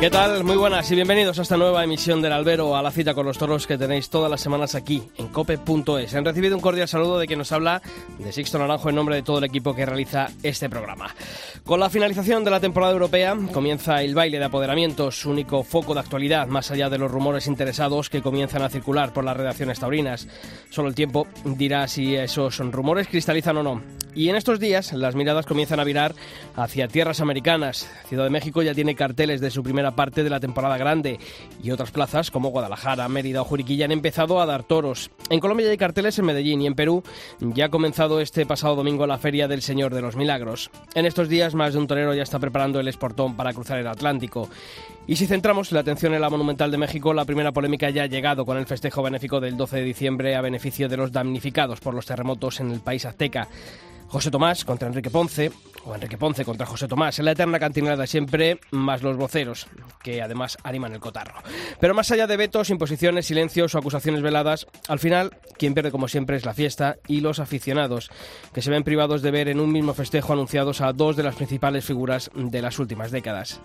¿Qué tal? Muy buenas y bienvenidos a esta nueva emisión del Albero, a la cita con los toros que tenéis todas las semanas aquí en cope.es. Han recibido un cordial saludo de quien nos habla de Sixto Naranjo en nombre de todo el equipo que realiza este programa. Con la finalización de la temporada europea comienza el baile de apoderamientos, único foco de actualidad más allá de los rumores interesados que comienzan a circular por las redacciones taurinas. Solo el tiempo dirá si esos rumores cristalizan o no. Y en estos días las miradas comienzan a virar hacia tierras americanas. Ciudad de México ya tiene carteles de su primera parte de la temporada grande y otras plazas como Guadalajara, Mérida o Juriquilla han empezado a dar toros. En Colombia hay carteles en Medellín y en Perú ya ha comenzado este pasado domingo la Feria del Señor de los Milagros. En estos días más de un torero ya está preparando el esportón para cruzar el Atlántico. Y si centramos la atención en la Monumental de México, la primera polémica ya ha llegado con el festejo benéfico del 12 de diciembre a beneficio de los damnificados por los terremotos en el país azteca. José Tomás contra Enrique Ponce, o Enrique Ponce contra José Tomás, en la eterna cantinera de siempre, más los voceros, que además animan el cotarro. Pero más allá de vetos, imposiciones, silencios o acusaciones veladas, al final, quien pierde como siempre es la fiesta y los aficionados, que se ven privados de ver en un mismo festejo anunciados a dos de las principales figuras de las últimas décadas.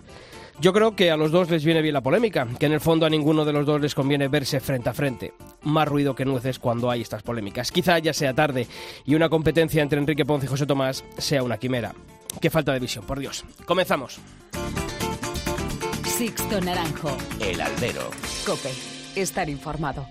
Yo creo que a los dos les viene bien la polémica, que en el fondo a ninguno de los dos les conviene verse frente a frente. Más ruido que nueces cuando hay estas polémicas. Quizá ya sea tarde y una competencia entre Enrique Ponce y José Tomás sea una quimera. Qué falta de visión, por Dios. Comenzamos. Sixto Naranjo. El albero. Cope. Estar informado.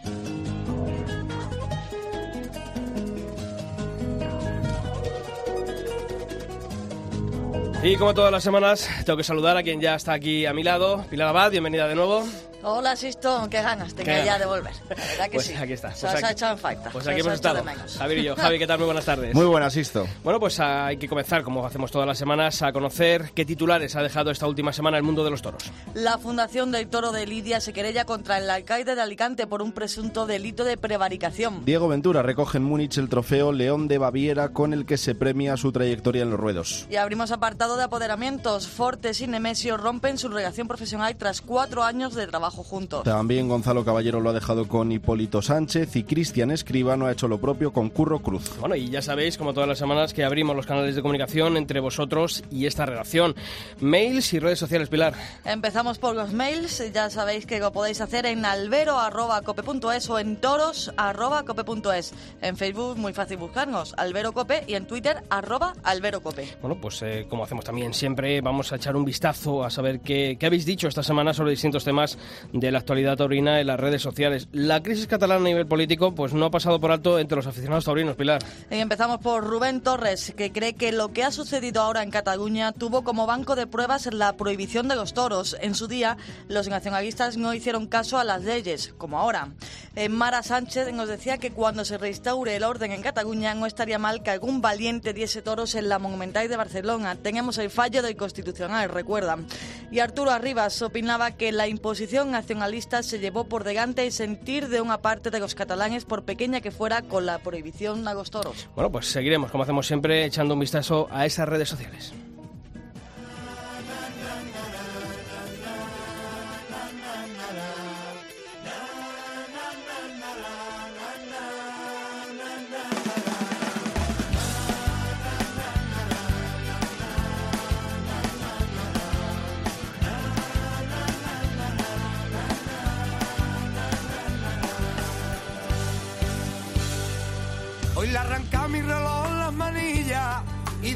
Y como todas las semanas, tengo que saludar a quien ya está aquí a mi lado. Pilar Abad, bienvenida de nuevo. Hola, Sisto, qué ganas tenía Qué ya de volver. La verdad que Pues sí. aquí está. Se Pues aquí- echado en falta. Pues aquí hemos estado. Javier y yo. Javi, ¿qué tal? Muy buenas tardes. Muy buenas, Sisto. Bueno, pues hay que comenzar, como hacemos todas las semanas, a conocer qué titulares ha dejado esta última semana el mundo de los toros. La Fundación del Toro de Lidia se querella contra el alcalde de Alicante por un presunto delito de prevaricación. Diego Ventura recoge en Múnich el trofeo León de Baviera con el que se premia su trayectoria en los ruedos. Y abrimos apartado de apoderamientos. Fortes y Nemesio rompen su relación profesional tras cuatro años de trabajo juntos. También Gonzalo Caballero lo ha dejado con Hipólito Sánchez y Cristian Escribano ha hecho lo propio con Curro Cruz. Bueno, y ya sabéis, como todas las semanas, que abrimos los canales de comunicación entre vosotros y esta redacción. Mails y redes sociales, Pilar. Empezamos por los mails. Ya sabéis que lo podéis hacer en albero.cope.es o en toros.cope.es. En Facebook, muy fácil buscarnos, Albero Cope, y en Twitter, arroba Albero Cope. Bueno, pues eh, como hacemos también siempre, vamos a echar un vistazo a saber qué, qué habéis dicho esta semana sobre distintos temas de la actualidad taurina en las redes sociales. La crisis catalana a nivel político pues no ha pasado por alto entre los aficionados taurinos, Pilar. Y empezamos por Rubén Torres, que cree que lo que ha sucedido ahora en Cataluña tuvo como banco de pruebas la prohibición de los toros. En su día, los nacionalistas no hicieron caso a las leyes, como ahora. Eh, Mara Sánchez nos decía que cuando se restaure el orden en Cataluña no estaría mal que algún valiente diese toros en la Monumental de Barcelona. Teníamos el fallo del Constitucional, recuerdan. Y Arturo Arribas opinaba que la imposición nacionalista se llevó por delante el sentir de una parte de los catalanes, por pequeña que fuera, con la prohibición a los toros. Bueno, pues seguiremos, como hacemos siempre, echando un vistazo a esas redes sociales.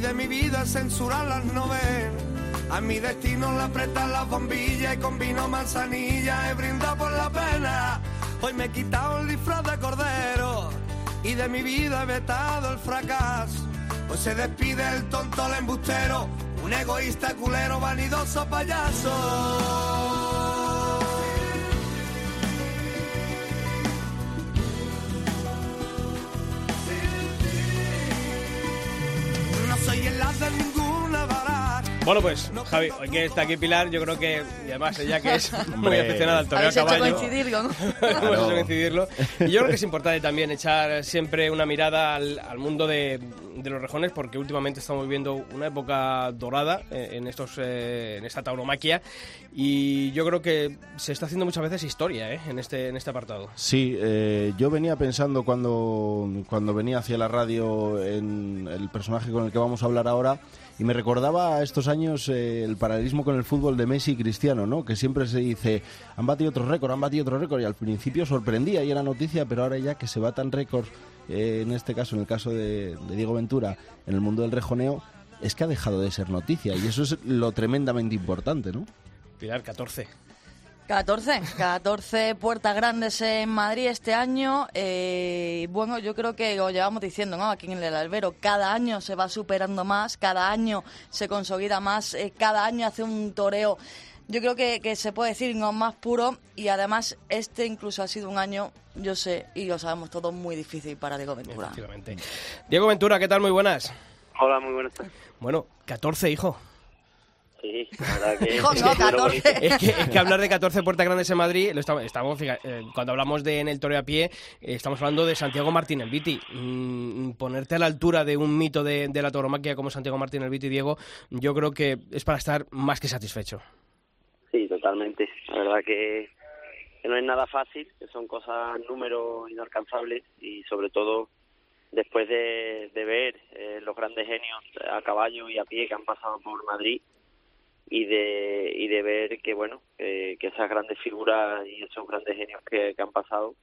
De mi vida censurar las novelas. A mi destino le apretan las bombillas y con vino manzanilla he brindado por la pena. Hoy me he quitado el disfraz de cordero y de mi vida he vetado el fracaso. Hoy se despide el tonto, el embustero, un egoísta culero, vanidoso payaso. No soy el Bueno, pues, Javi, hoy que está aquí Pilar, yo creo que, y además ella que es muy Hombre. aficionada al toreo a Habéis hecho caballo. coincidirlo, ¿no? Hemos hecho coincidirlo. Y yo creo que es importante también echar siempre una mirada al, al mundo de, de los rejones, porque últimamente estamos viviendo una época dorada eh, en, estos, eh, en esta tauromaquia. Y yo creo que se está haciendo muchas veces historia eh, en, este, en este apartado. Sí, eh, yo venía pensando cuando, cuando venía hacia la radio en el personaje con el que vamos a hablar ahora y me recordaba a estos años eh, el paralelismo con el fútbol de Messi y Cristiano, ¿no? Que siempre se dice, han batido otro récord, han batido otro récord y al principio sorprendía y era noticia, pero ahora ya que se batan récords, eh, en este caso, en el caso de, Diego Ventura, en el mundo del rejoneo, es que ha dejado de ser noticia y eso es lo tremendamente importante, ¿no? Pilar, 14. 14, 14 puertas grandes en Madrid este año. Eh, bueno, yo creo que lo llevamos diciendo, ¿no? Aquí en el albero, cada año se va superando más, cada año se consolida más, eh, cada año hace un toreo. Yo creo que, que se puede decir no más puro y además este incluso ha sido un año, yo sé, y lo sabemos todos, muy difícil para Diego Ventura. Efectivamente. Diego Ventura, ¿qué tal? Muy buenas. Hola, muy buenas tardes. Bueno, 14, hijo. Sí, la verdad que... Hijo, no, es lo 14. bonito. Es que, es que hablar de 14 puertas grandes en Madrid, lo estamos, estamos, fija- eh, cuando hablamos de en el toreo a pie, eh, estamos hablando de Santiago Martín el Viti. Mm, ponerte a la altura de un mito de, de la tauromaquia como Santiago Martín el Viti, Diego, yo creo que es para estar más que satisfecho. Sí, totalmente. La verdad que, que no es nada fácil, que son cosas, números inalcanzables y sobre todo después de, de ver eh, los grandes genios a caballo y a pie que han pasado por Madrid y de, y de ver que, bueno, que, esas grandes figuras y esos grandes genios que, que han pasado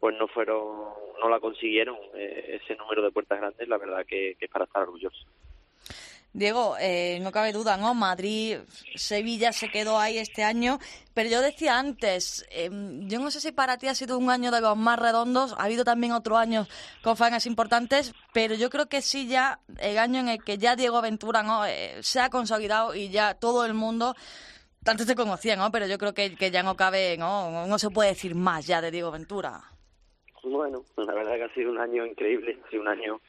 pues no fueron, no la consiguieron eh, ese número de puertas grandes, la verdad que, que es para estar orgulloso. Diego, eh, no cabe duda, ¿no? Madrid, Sevilla se quedó ahí este año, pero yo decía antes, eh, yo no sé si para ti ha sido un año de los más redondos, ha habido también otros años con faenas importantes, pero yo creo que sí ya el año en el que ya Diego Ventura ¿no? Eh, se ha consolidado y ya todo el mundo, tanto te conocía, ¿no? Pero yo creo que, que ya no cabe, ¿no? No se puede decir más ya de Diego Ventura. Bueno, la verdad que ha sido un año increíble, ha sido un año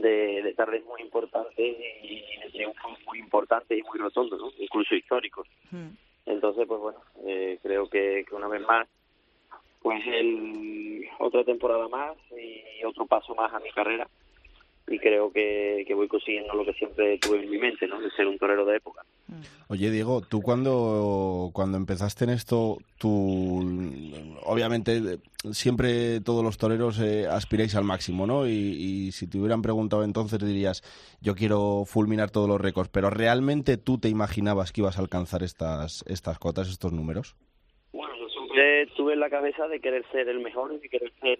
de, de tardes muy importantes y de triunfos muy importantes y muy rotondos, ¿no? incluso históricos. Mm. Entonces, pues bueno, eh, creo que, que una vez más, pues el, otra temporada más y otro paso más a mi carrera y creo que, que voy consiguiendo lo que siempre tuve en mi mente, ¿no? de ser un torero de época. Oye, Diego, tú cuando, cuando empezaste en esto, tú, obviamente, siempre todos los toreros eh, aspiráis al máximo, ¿no? Y, y si te hubieran preguntado entonces dirías, yo quiero fulminar todos los récords, pero ¿realmente tú te imaginabas que ibas a alcanzar estas, estas cotas, estos números? Bueno, yo siempre tuve en la cabeza de querer ser el mejor y de querer ser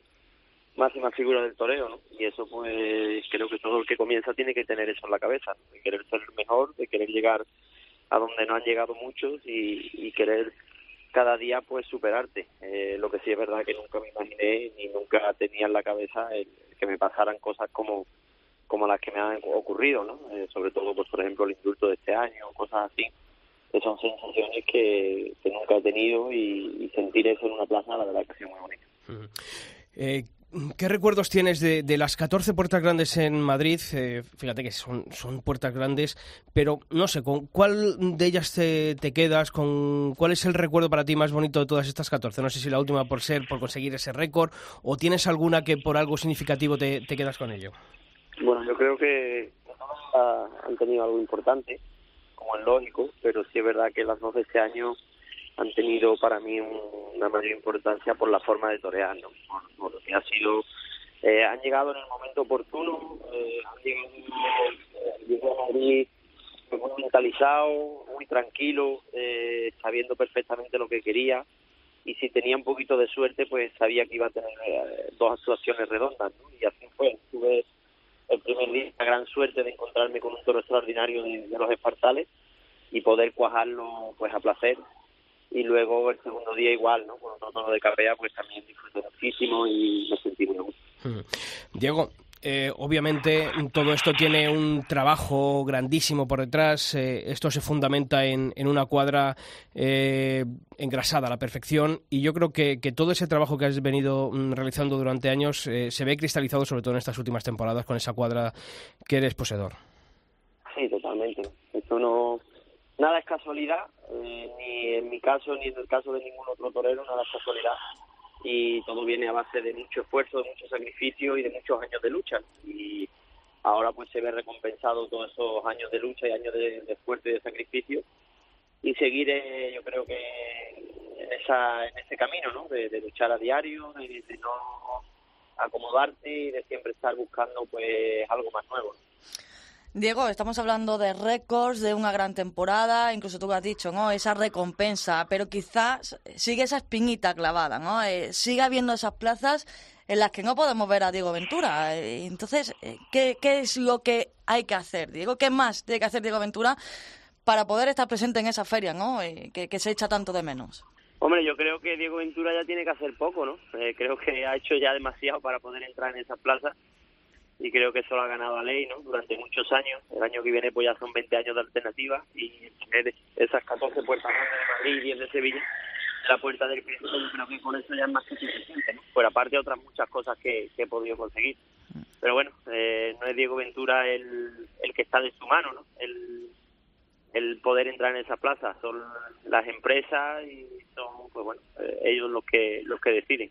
máxima figura del toreo, ¿no? Y eso pues creo que todo el que comienza tiene que tener eso en la cabeza, ¿no? de querer ser el mejor, de querer llegar a donde no han llegado muchos y, querer cada día pues superarte. Eh, lo que sí es verdad que nunca me imaginé ni nunca tenía en la cabeza el, que me pasaran cosas como como las que me han ocurrido, ¿no? Eh, sobre todo pues por ejemplo el indulto de este año, cosas así que son sensaciones que, nunca he tenido y, sentir eso en una plaza la verdad que ha sido muy bonito. ¿Qué recuerdos tienes de, de las 14 puertas grandes en Madrid? Eh, fíjate que son, son puertas grandes, pero no sé, ¿con cuál de ellas te, te quedas? ¿Con cuál es el recuerdo para ti más bonito de todas estas 14? No sé si la última por ser, por conseguir ese récord, o tienes alguna que por algo significativo te, te quedas con ello. Bueno, yo creo que todas han tenido algo importante, como es lógico, pero sí es verdad que las dos de este año han tenido para mí un- una mayor importancia por la forma de torear, ¿no? por, por ha sido, eh, han llegado en el momento oportuno, eh, han llegado, eh, muy mentalizado, muy tranquilo, eh, sabiendo perfectamente lo que quería y si tenía un poquito de suerte pues sabía que iba a tener eh, dos actuaciones redondas ¿no? y así fue, tuve el primer día la gran suerte de encontrarme con un toro extraordinario de, de los espartales y poder cuajarlo pues a placer y luego el segundo día igual, ¿no? Con otro toro de capea pues también disfruté muchísimo y me sentí muy gusto. Mm. Diego, eh, obviamente todo esto tiene un trabajo grandísimo por detrás. eh, esto se fundamenta en, en una cuadra eh, engrasada a la perfección y yo creo que, que todo ese trabajo que has venido mm, realizando durante años eh, se ve cristalizado sobre todo en estas últimas temporadas con esa cuadra que eres poseedor. Sí, totalmente. Esto no, nada es casualidad, eh, ni en mi caso ni en el caso de ningún otro torero, nada es casualidad. Y todo viene a base de mucho esfuerzo, de mucho sacrificio y de muchos años de lucha. Y ahora pues se ve recompensado todos esos años de lucha y años de, esfuerzo y de sacrificio. Y seguir, eh, yo creo que en, esa, en ese camino, ¿no? De, luchar a diario, de, de no acomodarte y de siempre estar buscando pues algo más nuevo. Diego, estamos hablando de récords, de una gran temporada, incluso tú lo has dicho, ¿no? Esa recompensa, pero quizás sigue esa espinita clavada, ¿no? Eh, sigue habiendo esas plazas en las que no podemos ver a Diego Ventura. Eh, entonces, eh, ¿qué, ¿qué es lo que hay que hacer, Diego? ¿Qué más tiene que hacer Diego Ventura para poder estar presente en esa feria, ¿no? Eh, que, que se echa tanto de menos. Hombre, yo creo que Diego Ventura ya tiene que hacer poco, ¿no? Creo que ha hecho ya demasiado para poder entrar en esa plaza y creo que eso lo ha ganado a ley, ¿no? Durante muchos años. El año que viene pues ya son 20 años de alternativa y tener esas 14 puertas de Madrid y 10 de Sevilla, la puerta del Cristo, yo creo que con eso ya es más que suficiente, ¿no? Por aparte otras muchas cosas que, que he podido conseguir. Pero bueno, eh, no es Diego Ventura el, el que está de su mano, ¿no? El, el poder entrar en esa plaza. Son las empresas y son, pues bueno, eh, ellos los que los que deciden.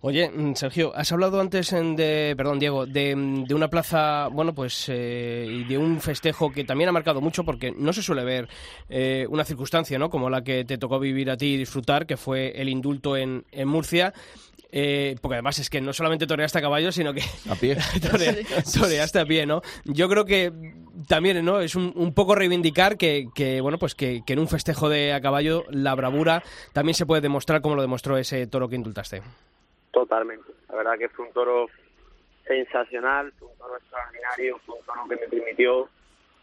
Oye, mm, Sergio, has hablado antes de, perdón, Diego, de, mm, de una plaza, bueno, pues, eh, y de un festejo que también ha marcado mucho porque no se suele ver eh, una circunstancia, ¿no? Como la que te tocó vivir a ti y disfrutar, que fue el indulto en, en Murcia. Eh, porque además es que no solamente toreaste a caballo, sino que A pie. torea- toreaste a pie, ¿no? Yo creo que también, ¿no? Es un, un poco reivindicar que, que, bueno, pues que, que en un festejo de a caballo la bravura también se puede demostrar como lo demostró ese toro que indultaste. Totalmente. La verdad que fue un toro sensacional, fue un toro extraordinario, fue un toro que me permitió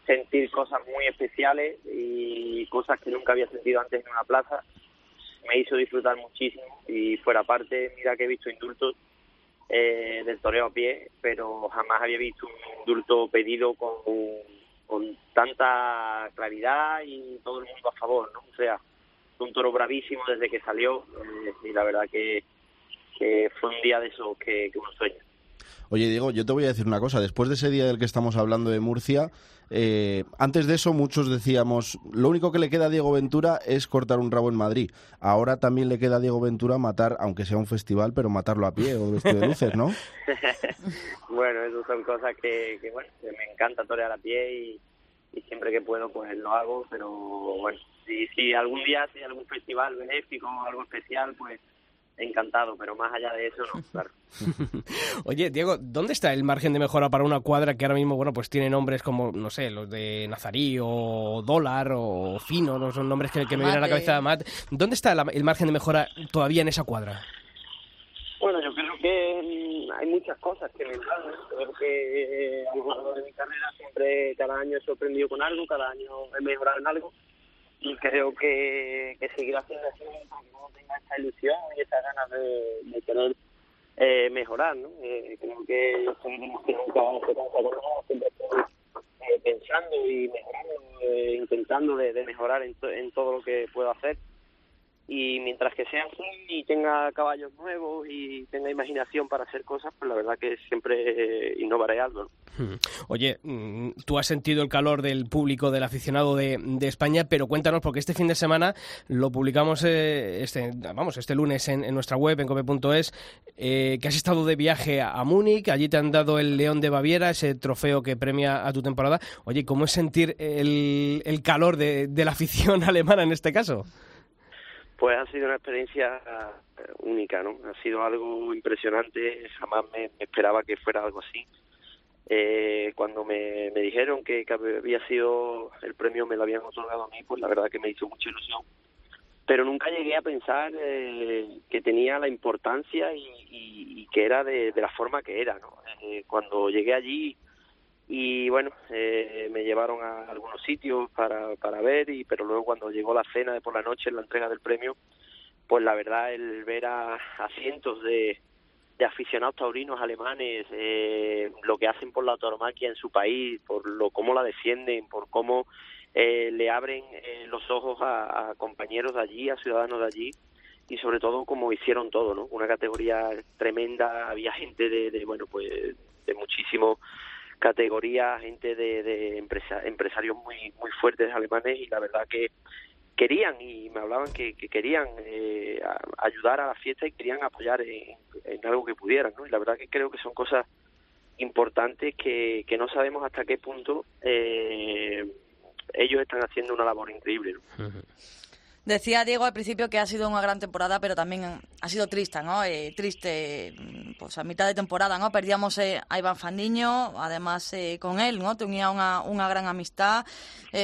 sentir cosas muy especiales y cosas que nunca había sentido antes en una plaza. Me hizo disfrutar muchísimo y fuera parte, mira que he visto indultos eh, del toreo a pie, pero jamás había visto un indulto pedido con, con tanta claridad y todo el mundo a favor, ¿no? O sea, un toro bravísimo desde que salió eh, y la verdad que, que fue un día de esos que, que uno sueña. Oye, Diego, yo te voy a decir una cosa. Después de ese día del que estamos hablando de Murcia, eh, antes de eso muchos decíamos, lo único que le queda a Diego Ventura es cortar un rabo en Madrid. Ahora también le queda a Diego Ventura matar, aunque sea un festival, pero matarlo a pie o vestido de luces, ¿no? bueno, eso son cosas que, que, bueno, que me encanta torear a pie y, siempre que puedo pues lo hago, pero bueno, si, si algún día hay algún festival benéfico o algo especial, pues encantado, pero más allá de eso no, claro. Oye, Diego, ¿dónde está el margen de mejora para una cuadra que ahora mismo, bueno, pues tiene nombres como, no sé, los de Nazarí o Dólar o Fino, no son nombres que, que me vienen a la cabeza de Matt. ¿Dónde está la- el margen de mejora todavía en esa cuadra? Bueno, yo creo que mm, hay muchas cosas que me encantan. Creo que eh, a lo largo de mi carrera siempre, cada año he sorprendido con algo, cada año he mejorado en algo. Y creo que, que seguir haciendo así para que uno tenga esa ilusión y esa ganas de, de querer eh, mejorar, ¿no? Eh, creo que los tenemos que nunca se cansa con nada, siempre estoy eh, pensando y mejorando, eh, intentando de, de mejorar en, to- en todo lo que puedo hacer y mientras que sea así y tenga caballos nuevos y tenga imaginación para hacer cosas, pues la verdad que siempre eh, innovaré algo. Hmm. Oye, mm, tú has sentido el calor del público, del aficionado de, de España, pero cuéntanos, porque este fin de semana lo publicamos eh, este, vamos, este lunes en, en nuestra web, en cope.es, eh, que has estado de viaje a, Múnich, allí te han dado el León de Baviera, ese trofeo que premia a tu temporada. Oye, ¿cómo es sentir el, calor de la afición alemana en este caso? Pues ha sido una experiencia eh, única, ¿no? Ha sido algo impresionante, jamás me, esperaba que fuera algo así. Eh, cuando me, me dijeron que, había sido el premio, me lo habían otorgado a mí, pues la verdad que me hizo mucha ilusión. Pero nunca llegué a pensar eh, que tenía la importancia y, que era de, de la forma que era, ¿no? Eh, cuando llegué allí y bueno, eh, me llevaron a algunos sitios para, para ver, y pero luego cuando llegó la cena de por la noche, la entrega del premio, pues la verdad el ver a, a cientos de, de aficionados taurinos alemanes, eh, lo que hacen por la tauromaquia en su país, por lo cómo la defienden, por cómo eh, le abren eh, los ojos a, a compañeros de allí, a ciudadanos de allí, y sobre todo como hicieron todo, ¿no? Una categoría tremenda, había gente de, de bueno, pues de muchísimo categoría, gente de, de empresarios muy muy fuertes alemanes y la verdad que querían y me hablaban que, querían eh, ayudar a la fiesta y querían apoyar en, algo que pudieran. Y la verdad que creo que son cosas importantes que, que no sabemos hasta qué punto eh, ellos están haciendo una labor increíble. ¿no? Decía Diego al principio que ha sido una gran temporada, pero también ha sido triste, ¿no? Eh, triste, pues a mitad de temporada, ¿no? Perdíamos eh, a Iván Fandiño, además eh, con él, ¿no? Tenía una, una gran amistad.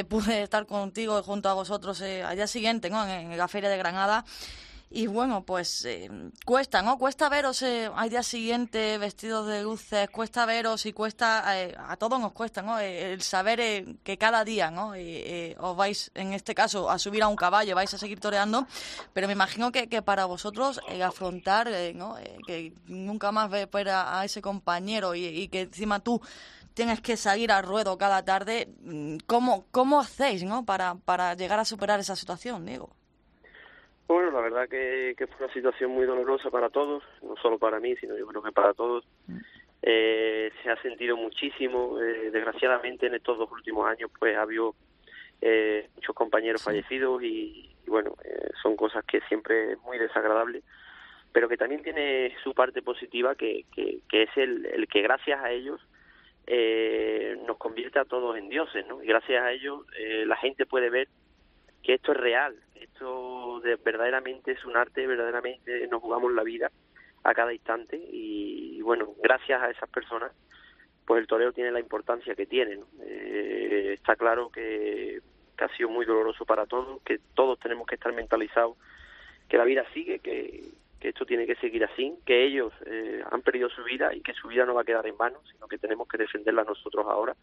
pude estar contigo junto a vosotros al día siguiente, ¿no? En la Feria de Granada. Y bueno, pues eh, cuesta, ¿no? Cuesta veros eh, al día siguiente vestidos de luces, cuesta veros y cuesta, eh, a todos nos cuesta, ¿no? Eh, el saber que cada día, ¿no? os vais, en este caso, a subir a un caballo, vais a seguir toreando, pero me imagino que, que para vosotros afrontar, ¿no? que nunca más ver a, ese compañero y, y, que encima tú tienes que salir al ruedo cada tarde, mm, ¿cómo, cómo hacéis, ¿no? Para, para llegar a superar esa situación, Diego. Bueno, la verdad que, fue una situación muy dolorosa para todos, no solo para mí, sino yo creo que para todos. Eh, se ha sentido muchísimo, eh, desgraciadamente en estos dos últimos años pues ha habido eh, muchos compañeros fallecidos y, bueno, son cosas que siempre es muy desagradable, pero que también tiene su parte positiva que, que, es el, el, que gracias a ellos nos convierte a todos en dioses, ¿no? Y gracias a ellos la gente puede ver que esto es real, esto de, verdaderamente es un arte, verdaderamente nos jugamos la vida a cada instante y, bueno, gracias a esas personas, pues el toreo tiene la importancia que tiene. Eh, está claro que, ha sido muy doloroso para todos, que todos tenemos que estar mentalizados, que la vida sigue, que, esto tiene que seguir así, que ellos eh, han perdido su vida y que su vida no va a quedar en vano, sino que tenemos que defenderla nosotros ahora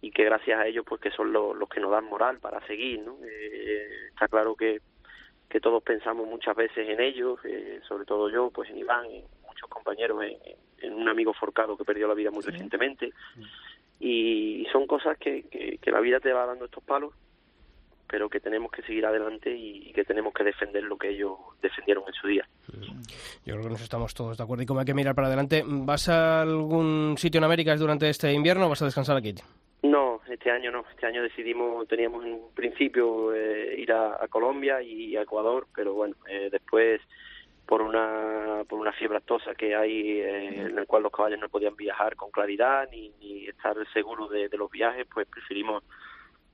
y que gracias a ellos pues que son los, los que nos dan moral para seguir no eh, está claro que, que todos pensamos muchas veces en ellos eh, sobre todo yo pues en Iván en muchos compañeros en, un amigo forcado que perdió la vida muy recientemente y son cosas que, que, la vida te va dando estos palos pero que tenemos que seguir adelante y, que tenemos que defender lo que ellos defendieron en su día. Yo creo que nos estamos todos de acuerdo. Y como hay que mirar para adelante, ¿vas a algún sitio en América durante este invierno o vas a descansar aquí? No, este año no. Este año decidimos, teníamos en principio eh, ir a, Colombia y a Ecuador, pero bueno, eh, después por una por una fiebre actosa que hay eh, en el cual los caballos no podían viajar con claridad ni, estar seguros de los viajes, pues preferimos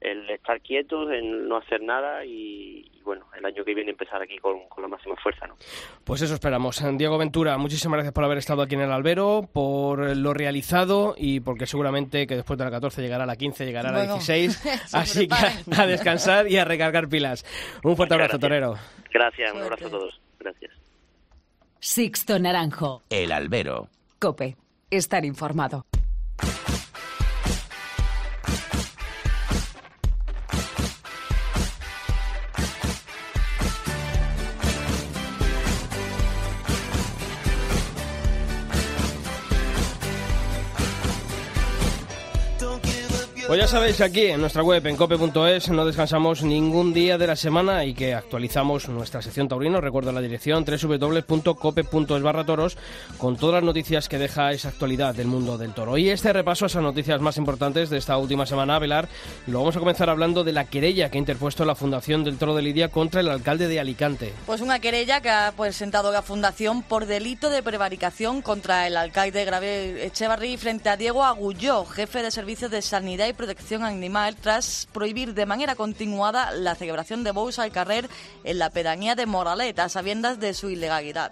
el estar quietos, el no hacer nada y, bueno, el año que viene empezar aquí con, la máxima fuerza. ¿no? Pues eso esperamos. Diego Ventura, muchísimas gracias por haber estado aquí en el Albero, por lo realizado y porque seguramente que después de la 14 llegará a la 15, llegará a la 16. así que a, descansar y a recargar pilas. Un fuerte abrazo, Torero. Gracias, un abrazo a todos. Gracias. Sixto Naranjo. El Albero. Cope. Estar informado. Pues ya sabéis aquí en nuestra web en cope.es no descansamos ningún día de la semana y que actualizamos nuestra sección taurino. Recuerdo la dirección www.cope.es barra toros con todas las noticias que deja esa actualidad del mundo del toro. Y este repaso a esas noticias más importantes de esta última semana, Velar, lo vamos a comenzar hablando de la querella que ha interpuesto la Fundación del Toro de Lidia contra el alcalde de Alicante. Pues una querella que ha presentado la Fundación por delito de prevaricación contra el alcalde Grave Echevarri frente a Diego Agulló, jefe de servicios de sanidad y protección animal tras prohibir de manera continuada la celebración de bous al carrer en la pedanía de Moraleta, sabiendas de su ilegalidad.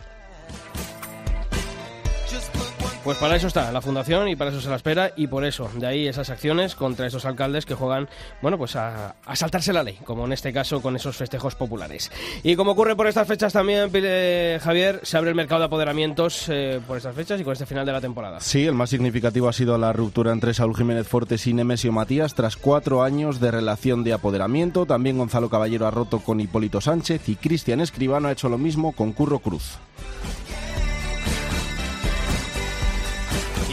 Pues para eso está la fundación y para eso se la espera y por eso, de ahí esas acciones contra esos alcaldes que juegan, bueno, pues a, saltarse la ley, como en este caso con esos festejos populares. Y como ocurre por estas fechas también, Javier, se abre el mercado de apoderamientos eh, por estas fechas y con este final de la temporada. Sí, el más significativo ha sido la ruptura entre Saúl Jiménez Fortes y Nemesio Matías tras cuatro años de relación de apoderamiento. También Gonzalo Caballero ha roto con Hipólito Sánchez y Cristian Escribano ha hecho lo mismo con Curro Cruz.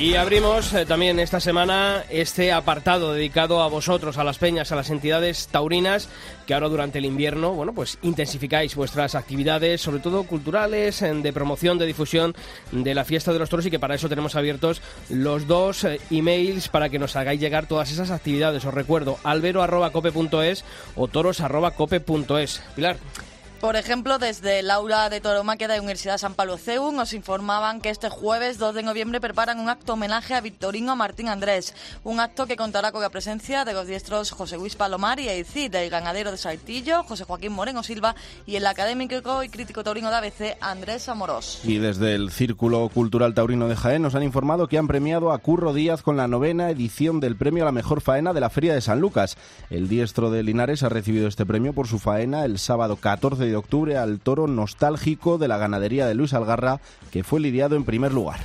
Y abrimos eh, también esta semana este apartado dedicado a vosotros, a las peñas, a las entidades taurinas, que ahora durante el invierno, bueno, pues intensificáis vuestras actividades, sobre todo culturales, en- de promoción, de difusión de la fiesta de los toros y que para eso tenemos abiertos los dos eh, emails para que nos hagáis llegar todas esas actividades. Os recuerdo, albero.cope.es o toros.cope.es. Pilar. Por ejemplo, desde el aula de Tauromaquia de la Universidad San Pablo CEU nos informaban que este jueves 2 de noviembre preparan un acto homenaje a Victorino Martín Andrés, un acto que contará con la presencia de los diestros José Luis Palomar y Eicid, del ganadero de Saltillo, José Joaquín Moreno Silva y el académico y crítico taurino de ABC, Andrés Amorós. Y desde el Círculo Cultural Taurino de Jaén nos han informado que han premiado a Curro Díaz con la novena edición del premio a la mejor faena de la Feria de San Lucas. El diestro de Linares ha recibido este premio por su faena el sábado 14 de octubre al toro nostálgico de la ganadería de Luis Algarra, que fue lidiado en primer lugar.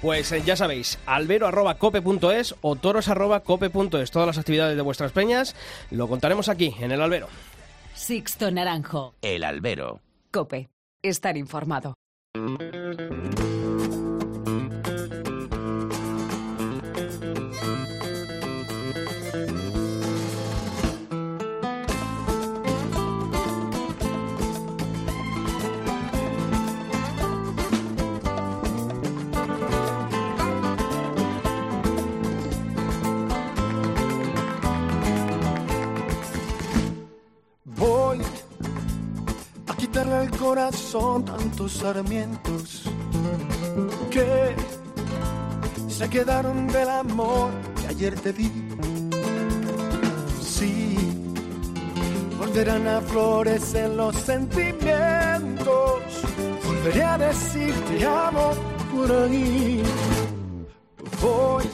Pues eh, ya sabéis, albero.cope.es o toros.cope.es. Todas las actividades de vuestras peñas lo contaremos aquí, en el albero. Sixto Naranjo. El albero. Cope. Estar informado. A quitarle al corazón tantos sarmientos que se quedaron del amor que ayer te di. Sí, volverán a florecer los sentimientos. Volveré a decir te amo por ahí. Voy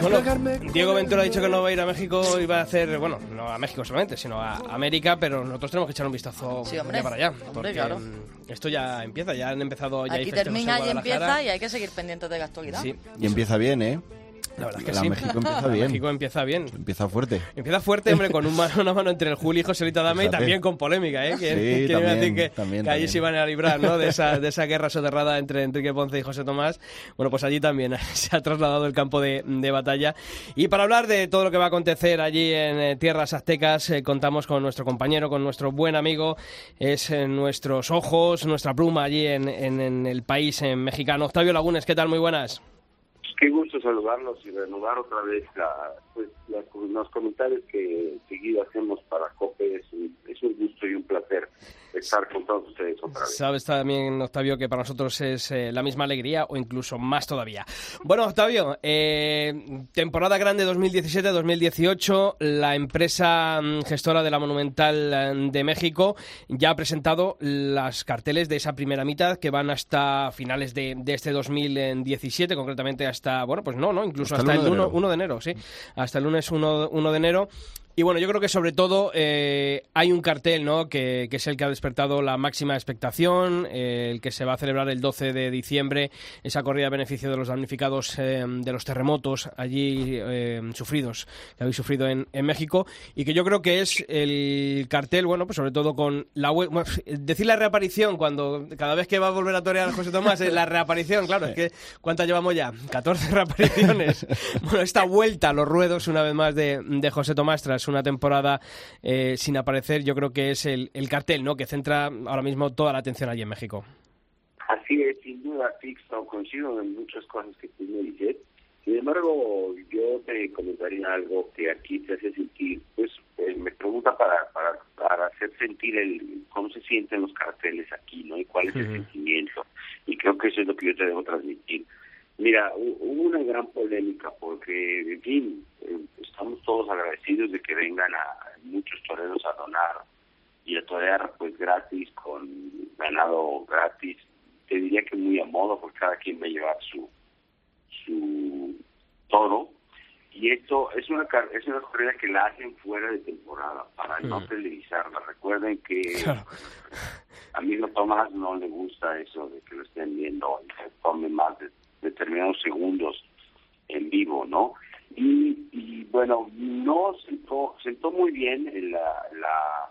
Bueno, Diego Ventura ha dicho que no va a ir a México y va a hacer, bueno, no a México solamente, sino a América, pero nosotros tenemos que echar un vistazo Sí, hombre. ya para allá. Hombre, Porque claro. esto ya empieza, ya han empezado, ya Aquí termina y empieza y hay que seguir pendientes de la actualidad. Sí, Y empieza bien, ¿eh? La verdad es que La sí. México empieza La bien. México empieza bien. Empieza fuerte. Empieza fuerte, hombre, con un mano, una mano entre el Juli y Joselita Dame y también con polémica, ¿eh? Que, Sí, que a decir también, que, también, que allí también. se iban a librar, ¿no? De esa, de esa guerra soterrada entre Enrique Ponce y José Tomás. Bueno, pues allí también se ha trasladado el campo de, de batalla. Y para hablar de todo lo que va a acontecer allí en eh, tierras aztecas, eh, contamos con nuestro compañero, con nuestro buen amigo, es eh, nuestros ojos, nuestra pluma allí en, en- en el país en mexicano. Octavio Lagunes, ¿qué tal? Muy buenas. Qué gusto saludarlos y renovar otra vez la, pues, la- los comentarios que seguido hacemos para COPE. Es un, es un gusto y un placer estar con todos ustedes otra vez. Sabes también, Octavio, que para nosotros es eh, la misma alegría o incluso más todavía. Bueno, Octavio, eh, temporada grande 2017-2018, la empresa mm, gestora de la Monumental eh, de México ya ha presentado las carteles de esa primera mitad que van hasta finales de, de este 2017, concretamente hasta, bueno, pues no, no, incluso Hasta hasta, el el 1 de 1, enero. 1 de enero, sí, hasta el lunes 1, 1 de enero. Y bueno, yo creo que sobre todo eh, hay un cartel, ¿no? Que, que es el que ha despertado la máxima expectación, eh, el que se va a celebrar el 12 de diciembre, esa corrida a beneficio de los damnificados eh, de los terremotos allí sufridos, que habéis sufrido en, en México, y que yo creo que es el cartel, bueno, pues sobre todo con la web, bueno, decir la reaparición cuando cada vez que va a volver a torear José Tomás, la reaparición, claro, es que ¿cuántas llevamos ya? 14 reapariciones. bueno, esta vuelta a los ruedos una vez más de, de José Tomás tras una temporada eh, sin aparecer, yo creo que es el, el cartel, ¿no? Que centra ahora mismo toda la atención allí en México. Así es, sin duda, Sixto, coincido en muchas cosas que tú me dices. Sin embargo, yo te comentaría algo que aquí te hace sentir, pues eh, me pregunta para, para, para hacer sentir el cómo se sienten los carteles aquí, ¿no? Y cuál es el sentimiento. Y creo que eso es lo que yo te debo transmitir. Mira, hu- hubo una gran polémica porque, en fin, eh, estamos todos agradecidos de que vengan a muchos toreros a donar y a torear pues gratis, con ganado gratis. Te diría que muy a modo, porque cada quien va a llevar su su toro. Y esto es una es una corrida que la hacen fuera de temporada para no Mm. televisarla. Recuerden que Claro. a mí no Tomás no le gusta eso de que lo estén viendo y se tome más de determinados segundos en vivo, ¿no? Y, bueno, no sentó, sentó muy bien en la, la,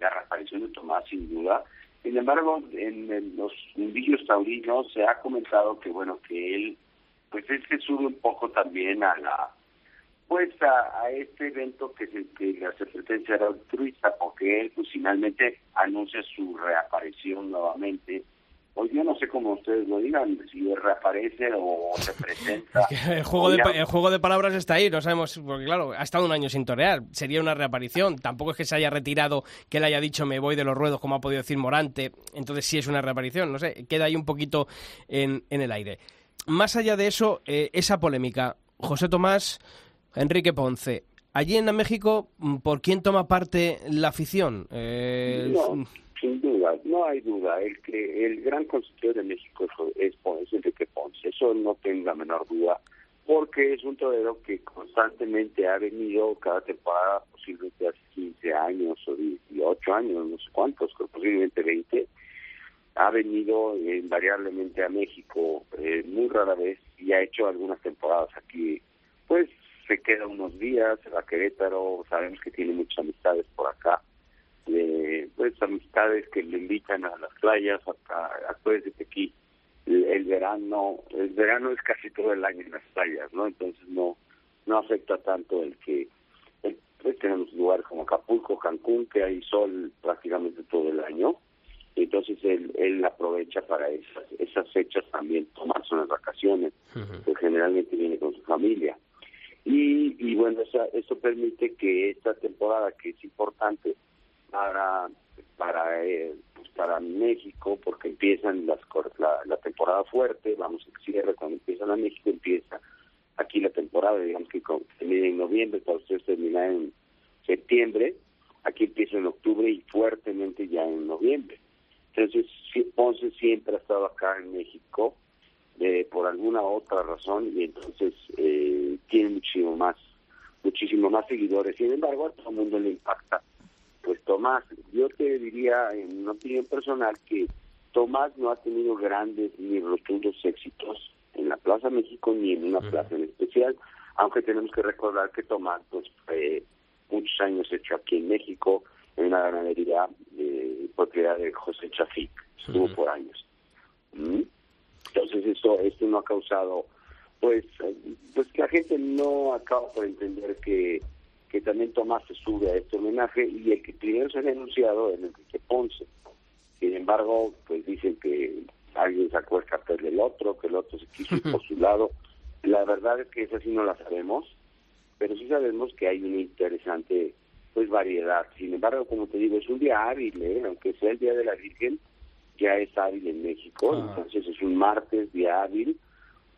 la reaparición de Tomás, sin duda. Sin embargo, en, los mundillos taurinos se ha comentado que, bueno, que él pues es que sube un poco también a la pues a, este evento que se, que se pretende ser altruista porque él pues finalmente anuncia su reaparición nuevamente pues yo no sé cómo ustedes lo digan, si reaparece o se presenta. el, juego de, el juego de palabras está ahí, no sabemos, porque claro, ha estado un año sin torear, sería una reaparición. Tampoco es que se haya retirado, que él haya dicho me voy de los ruedos, como ha podido decir Morante, entonces sí es una reaparición, no sé, queda ahí un poquito en, en el aire. Más allá de eso, eh, esa polémica, José Tomás, Enrique Ponce, allí en México, ¿por quién toma parte la afición? Eh, sin duda, no hay duda. El que el gran constructor de México es, es Enrique Ponce, eso no tengo la menor duda, porque es un torero que constantemente ha venido cada temporada, posiblemente hace 15 años o 18 años, no sé cuántos, posiblemente 20, ha venido invariablemente a México eh, muy rara vez y ha hecho algunas temporadas aquí. Pues se queda unos días, se va a Querétaro, sabemos que tiene muchas amistades por acá de pues amistades que le invitan a las playas, acá, acuérdense que aquí el, verano, el verano es casi todo el año en las playas, ¿no? Entonces no no afecta tanto el que pues tenemos lugares como Acapulco, Cancún, que hay sol prácticamente todo el año, entonces él, él aprovecha para esas, esas fechas también tomarse unas vacaciones, que generalmente viene con su familia. Y, y bueno, eso, eso permite que esta temporada, que es importante, para para eh, pues para México porque empiezan las la, la temporada fuerte vamos a cierre cuando empiezan a México empieza aquí la temporada digamos que termina en noviembre para ustedes termina en septiembre aquí empieza en octubre y fuertemente ya en noviembre. Entonces Ponce siempre ha estado acá en México eh, por alguna otra razón y entonces eh, tiene muchísimo más muchísimo más seguidores. Sin embargo a todo el mundo le impacta pues Tomás, yo te diría en una opinión personal que Tomás no ha tenido grandes ni rotundos éxitos en la Plaza México ni en una plaza en especial, aunque tenemos que recordar que Tomás pues fue muchos años hecho aquí en México en una ganadería de propiedad de José Chafik, estuvo por años. ¿Mm? Entonces eso esto no ha causado pues pues que la gente no acaba por entender que que también Tomás se sube a este homenaje y el que primero se ha denunciado es Enrique Ponce. Sin embargo, pues dicen que alguien sacó el cartel del otro, que el otro se quiso ir por su lado. La verdad es que esa sí no la sabemos, pero sí sabemos que hay una interesante pues variedad. Sin embargo, como te digo, es un día hábil, ¿eh? aunque sea el Día de la Virgen, ya es hábil en México, ah. entonces es un martes día hábil,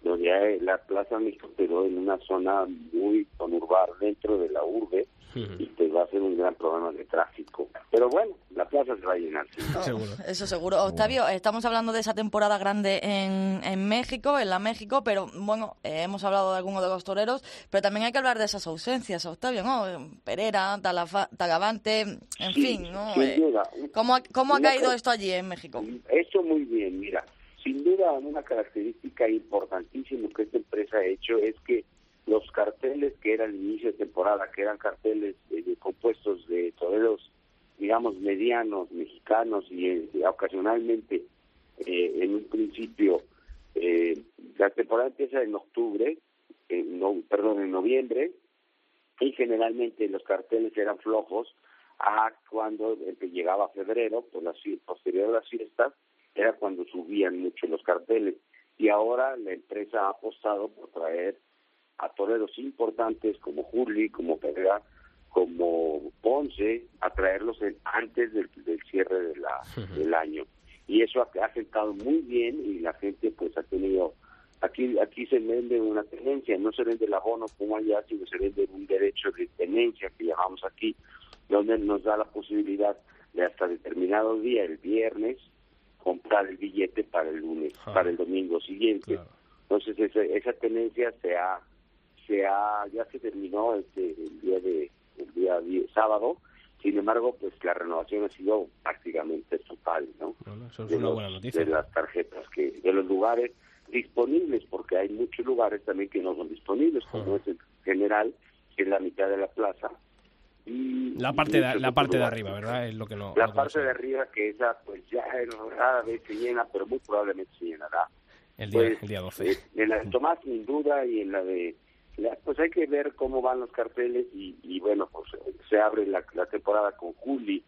donde la Plaza México quedó en una zona muy conurbada dentro de la urbe y pues va a ser un gran problema de tráfico. Pero bueno, la plaza se va a llenar. Eso seguro. Octavio, estamos hablando de esa temporada grande en, en México, en la México, pero bueno, eh, hemos hablado de algunos de los toreros, pero también hay que hablar de esas ausencias, Octavio, ¿no? Pereira, Talavante, en fin, ¿no? Sin duda. ¿Cómo, cómo ha caído esto allí en México? Eso muy bien, mira sin duda, una característica importantísima que esta empresa ha hecho es que los carteles que eran inicio de temporada, que eran carteles eh, compuestos de toreros, digamos, medianos, mexicanos y eh, ocasionalmente, eh, en un principio, la temporada empieza en octubre, no, perdón, en noviembre, y generalmente los carteles eran flojos a cuando llegaba febrero, por la, posterior a las fiestas, era cuando subían mucho los carteles. Y ahora la empresa ha apostado por traer a toreros importantes como Juli, como Pedra, como Ponce, a traerlos antes del, cierre de la, del año. Y eso ha, ha afectado muy bien y la gente pues ha tenido aquí aquí se vende una tenencia, no se vende el abono como allá, sino se vende un derecho de tenencia que llamamos aquí, donde nos da la posibilidad de hasta determinado día, el viernes, comprar el billete para el lunes, para el domingo siguiente. Entonces esa, esa tenencia se ha, se ha, ya se terminó este, el día de el día sábado. Sin embargo, pues la renovación ha sido prácticamente total, ¿no? eso es una buena noticia. De las tarjetas que, de los lugares disponibles, porque hay muchos lugares también que no son disponibles, como es el general, que es la mitad de la plaza, la parte de, la parte de arriba, ¿verdad? Es lo que no. La parte de arriba que esa pues ya rara vez se llena, pero muy probablemente se llenará. el día, Pues, el día 12. eh, En la de Tomás, sin duda, y en la de... la- pues hay que ver cómo van los carteles y, y bueno, pues se abre la, la temporada con Juli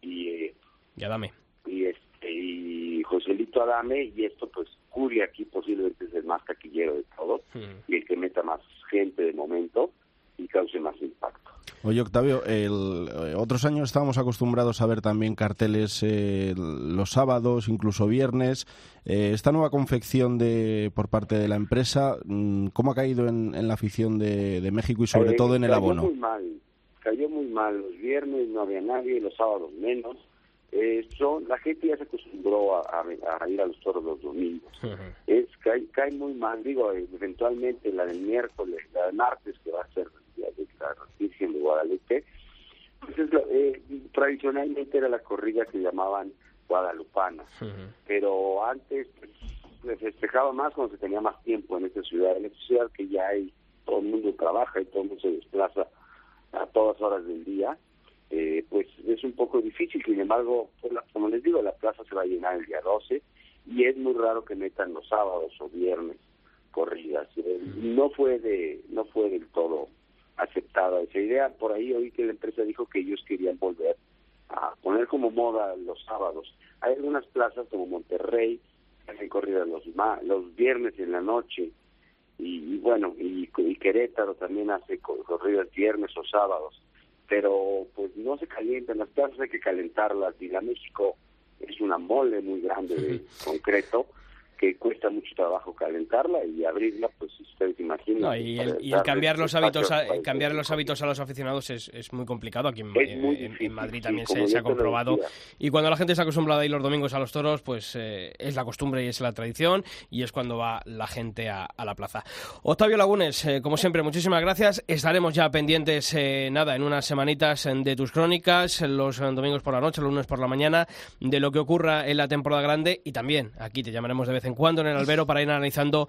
y, eh, Ya dame. y este y Joselito Adame y esto pues Curi aquí posiblemente es el más taquillero de todos y el que meta más gente de momento y cause más impacto. Oye, Octavio, el, eh, otros años estábamos acostumbrados a ver también carteles eh, los sábados, incluso viernes. Eh, esta nueva confección de por parte de la empresa, mm, ¿cómo ha caído en, en la afición de, de México y sobre Eh, todo en el cayó abono? muy mal, cayó muy mal. Los viernes no había nadie, los sábados menos. Eh, son, la gente ya se acostumbró a, a- a ir a los toros los domingos. Es cae, cae muy mal. Digo, eventualmente la del miércoles, la del martes, que va a ser de la Virgen de Guadalupe, pues es lo- eh, tradicionalmente era la corrida que llamaban guadalupana. Pero antes pues, se festejaba más cuando se tenía más tiempo en esta ciudad. En esta ciudad que ya hay, todo el mundo trabaja y todo el mundo se desplaza a todas horas del día, eh, pues es un poco difícil. Sin embargo, pues, la- como les digo, la plaza se va a llenar el día 12 y es muy raro que metan los sábados o viernes corridas. Eh, no fue de no fue del todo aceptada esa idea. Por ahí oí que la empresa dijo que ellos querían volver a poner como moda los sábados. Hay algunas plazas como Monterrey que hacen corridas los ma- los viernes en la noche. Y, y bueno y, y Querétaro también hace co- corridas viernes o sábados. Pero pues no se calientan las plazas hay que calentarlas. Y la México es una mole muy grande de concreto que cuesta mucho trabajo calentarla y abrirla pues ustedes imaginan No, y el, y cambiar los hábitos a, cambiar los hábitos a los aficionados es, es muy complicado. Aquí en, Madrid también se, se ha comprobado. y cuando la gente está acostumbrada a ir los domingos a los toros pues eh, es la costumbre y es la tradición y es cuando va la gente a, a la plaza. Octavio Lagunes eh, como siempre muchísimas gracias. Estaremos ya pendientes eh, nada en unas semanitas de tus crónicas los domingos por la noche los lunes por la mañana de lo que ocurra en la temporada grande y también aquí te llamaremos de vez en cuando en el albero para ir analizando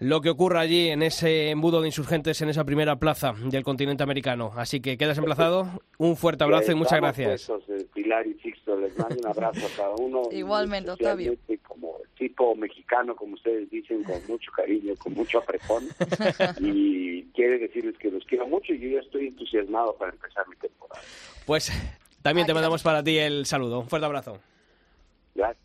lo que ocurra allí en ese embudo de insurgentes en esa primera plaza del continente americano. Así que quedas emplazado. Un fuerte abrazo y muchas gracias. puestos, eh, Pilar y Sixto, les mando un abrazo a cada uno. y Igualmente, Octavio. Como el tipo mexicano, como ustedes dicen, con mucho cariño, con mucho apretón. y quiere decirles que los quiero mucho y yo ya estoy entusiasmado para empezar mi temporada. Pues también te mandamos para ti el saludo. Un fuerte abrazo. Gracias.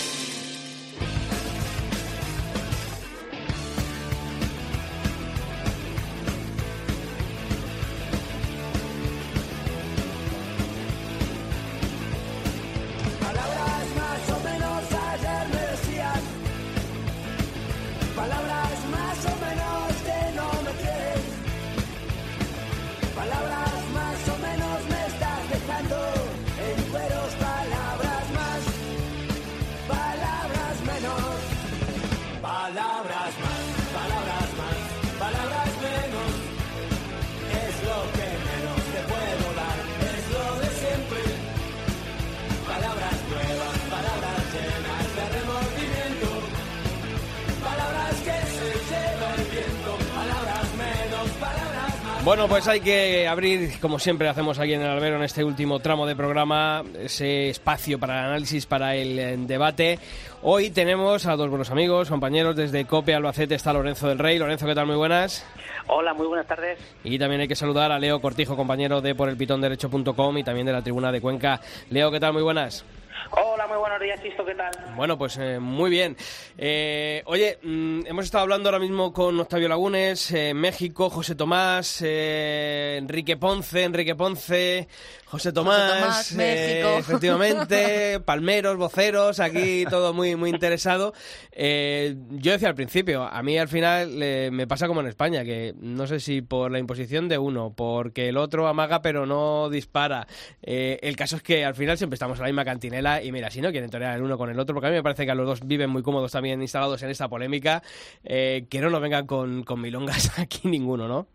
Bueno, pues hay que abrir, como siempre hacemos aquí en el albero, en este último tramo de programa, ese espacio para el análisis, para el eh, debate. Hoy tenemos a dos buenos amigos, compañeros desde COPE Albacete, está Lorenzo del Rey. Lorenzo, ¿qué tal? Muy buenas. Hola, muy buenas tardes. Y también hay que saludar a Leo Cortijo, compañero de porelpitonderecho.com y también de la Tribuna de Cuenca. Leo, ¿qué tal? Muy buenas. Hola, muy buenos días, Sisto, ¿qué tal? Bueno, pues eh, muy bien. Eh, oye, mm, hemos estado hablando ahora mismo con Octavio Lagunes, eh, México, José Tomás, eh, Enrique Ponce, Enrique Ponce, José Tomás, Tomás, eh, México. efectivamente, palmeros, voceros, aquí todo muy muy interesado. Eh, yo decía al principio, a mí al final eh, me pasa como en España, que no sé si por la imposición de uno, porque el otro amaga pero no dispara. Eh, el caso es que al final siempre estamos en la misma cantinela y mira, si no quieren torear el uno con el otro, porque a mí me parece que a los dos viven muy cómodos también instalados en esta polémica, eh, que no nos vengan con, con milongas aquí ninguno, ¿no?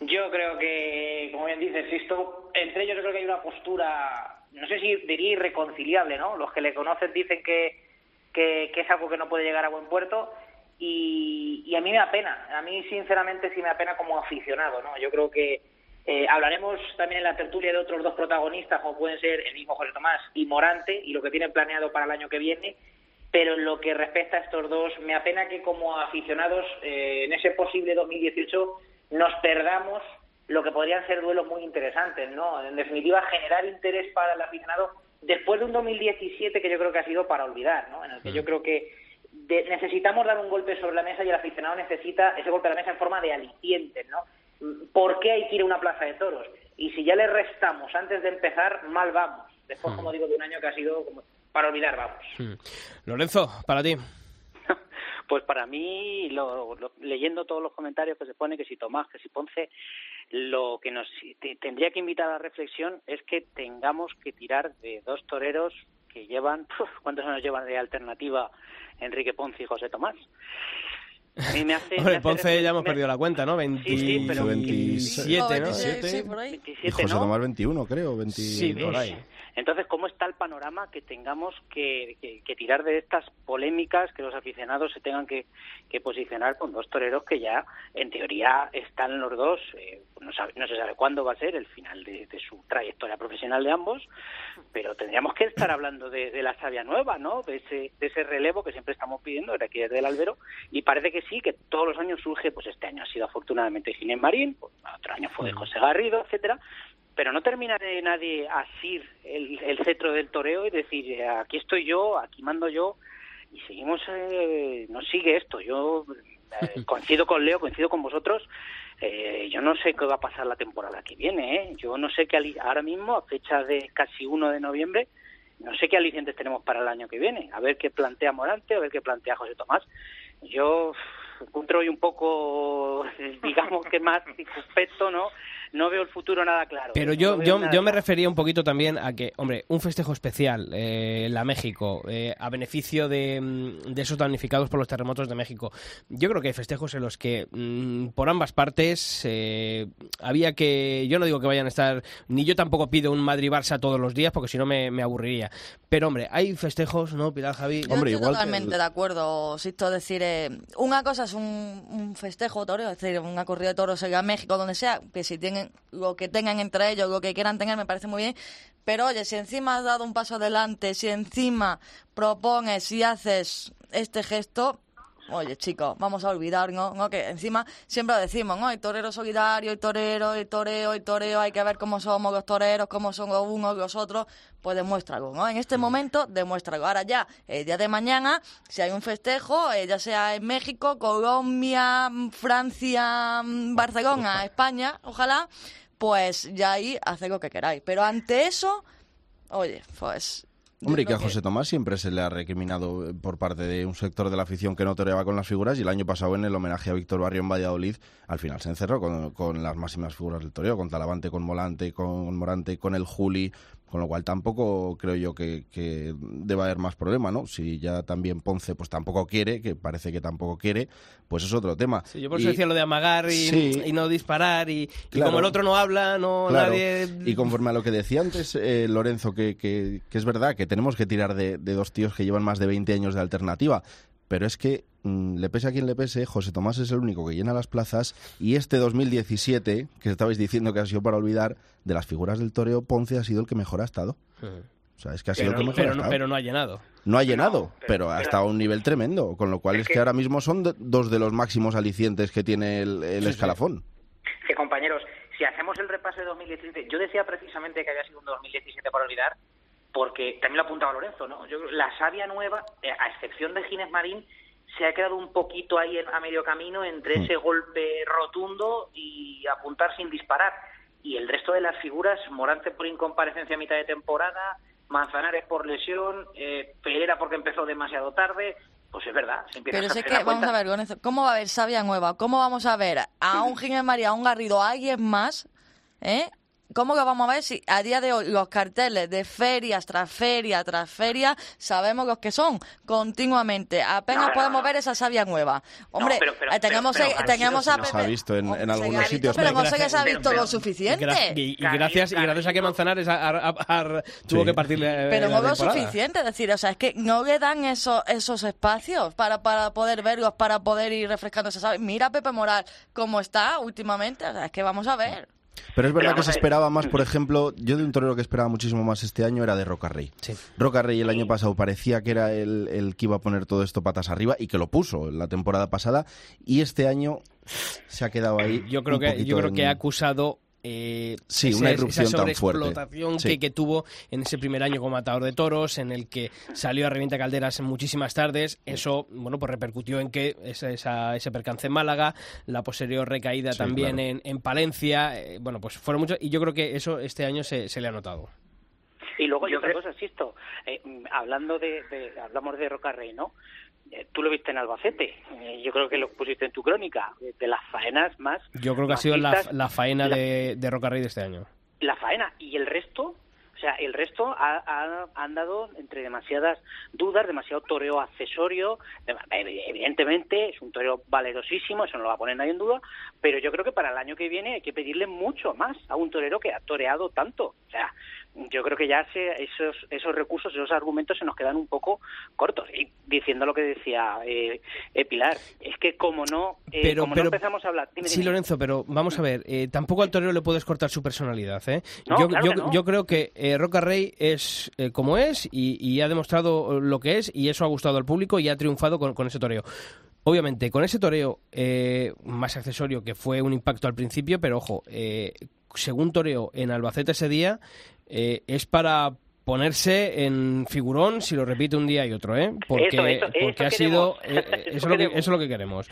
Yo creo que, como bien dices, Sisto, entre ellos yo creo que hay una postura, no sé si diría irreconciliable, ¿no? Los que le conocen dicen que, que, es algo que no puede llegar a buen puerto y, y a mí me da pena, a mí sinceramente sí me da pena como aficionado, ¿no? Yo creo que, Eh, hablaremos también en la tertulia de otros dos protagonistas, como pueden ser el mismo José Tomás y Morante, y lo que tienen planeado para el año que viene. Pero en lo que respecta a estos dos, me apena que como aficionados eh, en ese posible 2018 nos perdamos lo que podrían ser duelos muy interesantes, ¿no? En definitiva, generar interés para el aficionado después de un 2017 que yo creo que ha sido para olvidar, ¿no? En el que yo creo que necesitamos dar un golpe sobre la mesa y el aficionado necesita ese golpe a la mesa en forma de alicientes, ¿no? ¿Por qué hay que ir a una plaza de toros? Y si ya le restamos antes de empezar, mal vamos. Después, como digo, de un año que ha sido como para olvidar, vamos. Lorenzo, para ti. Pues para mí, lo, leyendo todos los comentarios que se pone, que si Tomás, que si Ponce, lo que nos tendría que invitar a la reflexión es que tengamos que tirar de dos toreros que llevan, ¿cuántos años llevan de alternativa Enrique Ponce y José Tomás? Me hace, Hombre, Ponce ya hemos perdido la cuenta, ¿no? 20... Sí, sí, pero 27, ¿no? Sí, por ahí. 27, y José ¿no? Tomás 21, creo. 20... Sí, por ahí. Entonces, ¿cómo está el panorama que tengamos que, que, que, tirar de estas polémicas, que los aficionados se tengan que, que posicionar con dos toreros que ya, en teoría, están los dos, eh, no, sabe, no, se sabe cuándo va a ser el final de, de, su trayectoria profesional de ambos, pero tendríamos que estar hablando de, de la savia nueva, ¿no? De ese, de ese relevo que siempre estamos pidiendo, era aquí desde el albero, y parece que sí, que todos los años surge, pues este año ha sido afortunadamente Ginés Marín, pues, otro año fue de José Garrido, etcétera, pero no termina de nadie asir el, el cetro del toreo y decir, aquí estoy yo, aquí mando yo, y seguimos, eh, no sigue esto. Yo eh, coincido con Leo, coincido con vosotros, eh, yo no sé qué va a pasar la temporada que viene, ¿eh? yo no sé qué ahora mismo, a fecha de casi 1 de noviembre, no sé qué alicientes tenemos para el año que viene, a ver qué plantea Morante, a ver qué plantea José Tomás. Yo encuentro hoy un poco, digamos que más circunspecto, ¿no? No veo el futuro nada claro. Pero yo, no yo, yo me refería un poquito también a que, hombre, un festejo especial, eh, la México, eh, a beneficio de, de, esos damnificados por los terremotos de México. Yo creo que hay festejos en los que, mmm, por ambas partes, eh, había que. Yo no digo que vayan a estar. Ni yo tampoco pido un Madrid-Barça todos los días, porque si no me, me, aburriría. Pero, hombre, hay festejos, ¿no, Pilar Javi? Yo hombre, estoy igual totalmente que... de acuerdo, Sisto. decir, eh, una cosa es un, un festejo toreo, es decir, una corrida de toros en México, donde sea, que si tienen lo que tengan entre ellos, lo que quieran tener, me parece muy bien. Pero oye, si encima has dado un paso adelante, si encima propones y haces este gesto, oye chicos, vamos a olvidarnos, ¿no? Que encima siempre decimos, ¿no? El torero solidario, el torero, el toreo, el toreo, hay que ver cómo somos los toreros, cómo son los unos los otros, pues demuéstralo, ¿no? En este momento, demuéstralo. Ahora ya, el día de mañana, si hay un festejo, eh, ya sea en México, Colombia, Francia, Barcelona, España, ojalá, pues ya ahí haced lo que queráis. Pero ante eso, oye, pues Hombre, y que a José Tomás siempre se le ha recriminado por parte de un sector de la afición que no toreaba con las figuras y el año pasado en el homenaje a Víctor Barrio en Valladolid al final se encerró con, con las máximas figuras del toreo, con Talavante, con Molante, con Morante, con el Juli, con lo cual tampoco creo yo que, que, deba haber más problema, ¿no? Si ya también Ponce pues tampoco quiere, que parece que tampoco quiere, pues es otro tema. Sí, yo por eso y, decía lo de amagar y, sí, y no disparar y, claro, y, como el otro no habla, no claro. nadie... Y conforme a lo que decía antes eh, Lorenzo, que, que, que, es verdad que tenemos que tirar de, de dos tíos que llevan más de 20 años de alternativa, pero es que mmm, le pese a quien le pese, José Tomás es el único que llena las plazas y este 2017, que estabais diciendo que ha sido para olvidar, de las figuras del toreo, Ponce ha sido el que mejor ha estado. Uh -huh. O sea, es que ha sido pero, el que mejor pero, ha estado. pero no ha llenado. No ha llenado, pero, pero, ha estado a un nivel tremendo, con lo cual es, es que, que, ahora mismo son dos de los máximos alicientes que tiene el, el sí, escalafón. Sí, compañeros, si hacemos el repaso de 2017, yo decía precisamente que había sido un 2017 para olvidar, porque también lo apuntaba Lorenzo, ¿no? Yo, la savia nueva, eh, a excepción de Ginés Marín, se ha quedado un poquito ahí en, a medio camino entre Mm. ese golpe rotundo y apuntar sin disparar. Y el resto de las figuras, Morante por incomparecencia a mitad de temporada, Manzanares por lesión, eh, Pereira porque empezó demasiado tarde, pues es verdad. Se empieza Pero a es que, vamos a ver, Lorenzo, ¿cómo va a haber Sabia nueva? ¿Cómo vamos a ver a un Ginés María, a un Garrido, a alguien más? ¿Eh? ¿Cómo lo vamos a ver si a día de hoy los carteles de ferias tras feria tras feria sabemos los que son continuamente? Apenas No, no, podemos no. ver esa savia nueva. Hombre, pero- pero- eh, teníamos, pero- eh, pero- teníamos a Se ha visto en, algunos visto, sitios. pero no sé que se ha pero- visto pero- lo Y, suficiente. y- y gracias, y gracias a que Manzanares ha- ha- ha- tuvo Sí. que partirle Pero la no lo suficiente, es decir, o sea, es que no le dan esos, esos espacios para, para poder verlos, para poder ir refrescando esa savia. Mira a Pepe Moral cómo está últimamente, o sea, es que vamos a ver. Pero es verdad que se esperaba más, por ejemplo, yo de un torero que esperaba muchísimo más este año era de Roca Rey. Sí. Roca Rey el año pasado parecía que era el, el que iba a poner todo esto patas arriba y que lo puso en la temporada pasada y este año se ha quedado ahí. Yo creo que yo creo en- que ha acusado eh, Sí, ese- una irrupción esa tan fuerte. sobreexplotación Sí. que, que tuvo en ese primer año como matador de toros, en el que salió a revienta calderas en muchísimas tardes. Eso, bueno, pues repercutió en que esa, esa- ese percance en Málaga, la posterior recaída Sí, también claro. en, en Palencia. eh, bueno, pues fueron muchos y yo creo que eso este año se, se le ha notado. Y luego hay Yo otra creo- cosa, Sisto, eh, hablando de, de- hablamos de Rocarrey, ¿no? Eh, tú lo viste en Albacete, eh, yo creo que lo pusiste en tu crónica, de, de las faenas más... Yo creo que ha sido la, la faena la- de, de Roca Rey de este año. la faena y el resto, o sea, el resto ha, ha- han dado entre demasiadas dudas, demasiado toreo accesorio. ev- Evidentemente es un toreo valerosísimo, eso no lo va a poner nadie en duda, pero yo creo que para el año que viene hay que pedirle mucho más a un torero que ha toreado tanto. O sea, yo creo que ya se- esos, esos recursos, esos argumentos se nos quedan un poco cortos. Y diciendo lo que decía eh, eh, Pilar, es que como no, eh, Pero- como pero- no empezamos a hablar... dime, Sí, dime. Lorenzo, pero vamos a ver, eh, tampoco al torero le puedes cortar su personalidad, ¿eh? No, yo, claro yo, que no. yo creo que Roca Rey es como es y, y ha demostrado lo que es y eso ha gustado al público y ha triunfado con, con ese toreo. Obviamente, con ese toreo eh, más accesorio que fue un impacto al principio, pero ojo, eh, según toreo en Albacete ese día, eh, es para ponerse en figurón si lo repite un día y otro, ¿eh? Porque, Eso, eso, porque eso ha sido... eh, Eso eso, es lo que, eso es lo que queremos.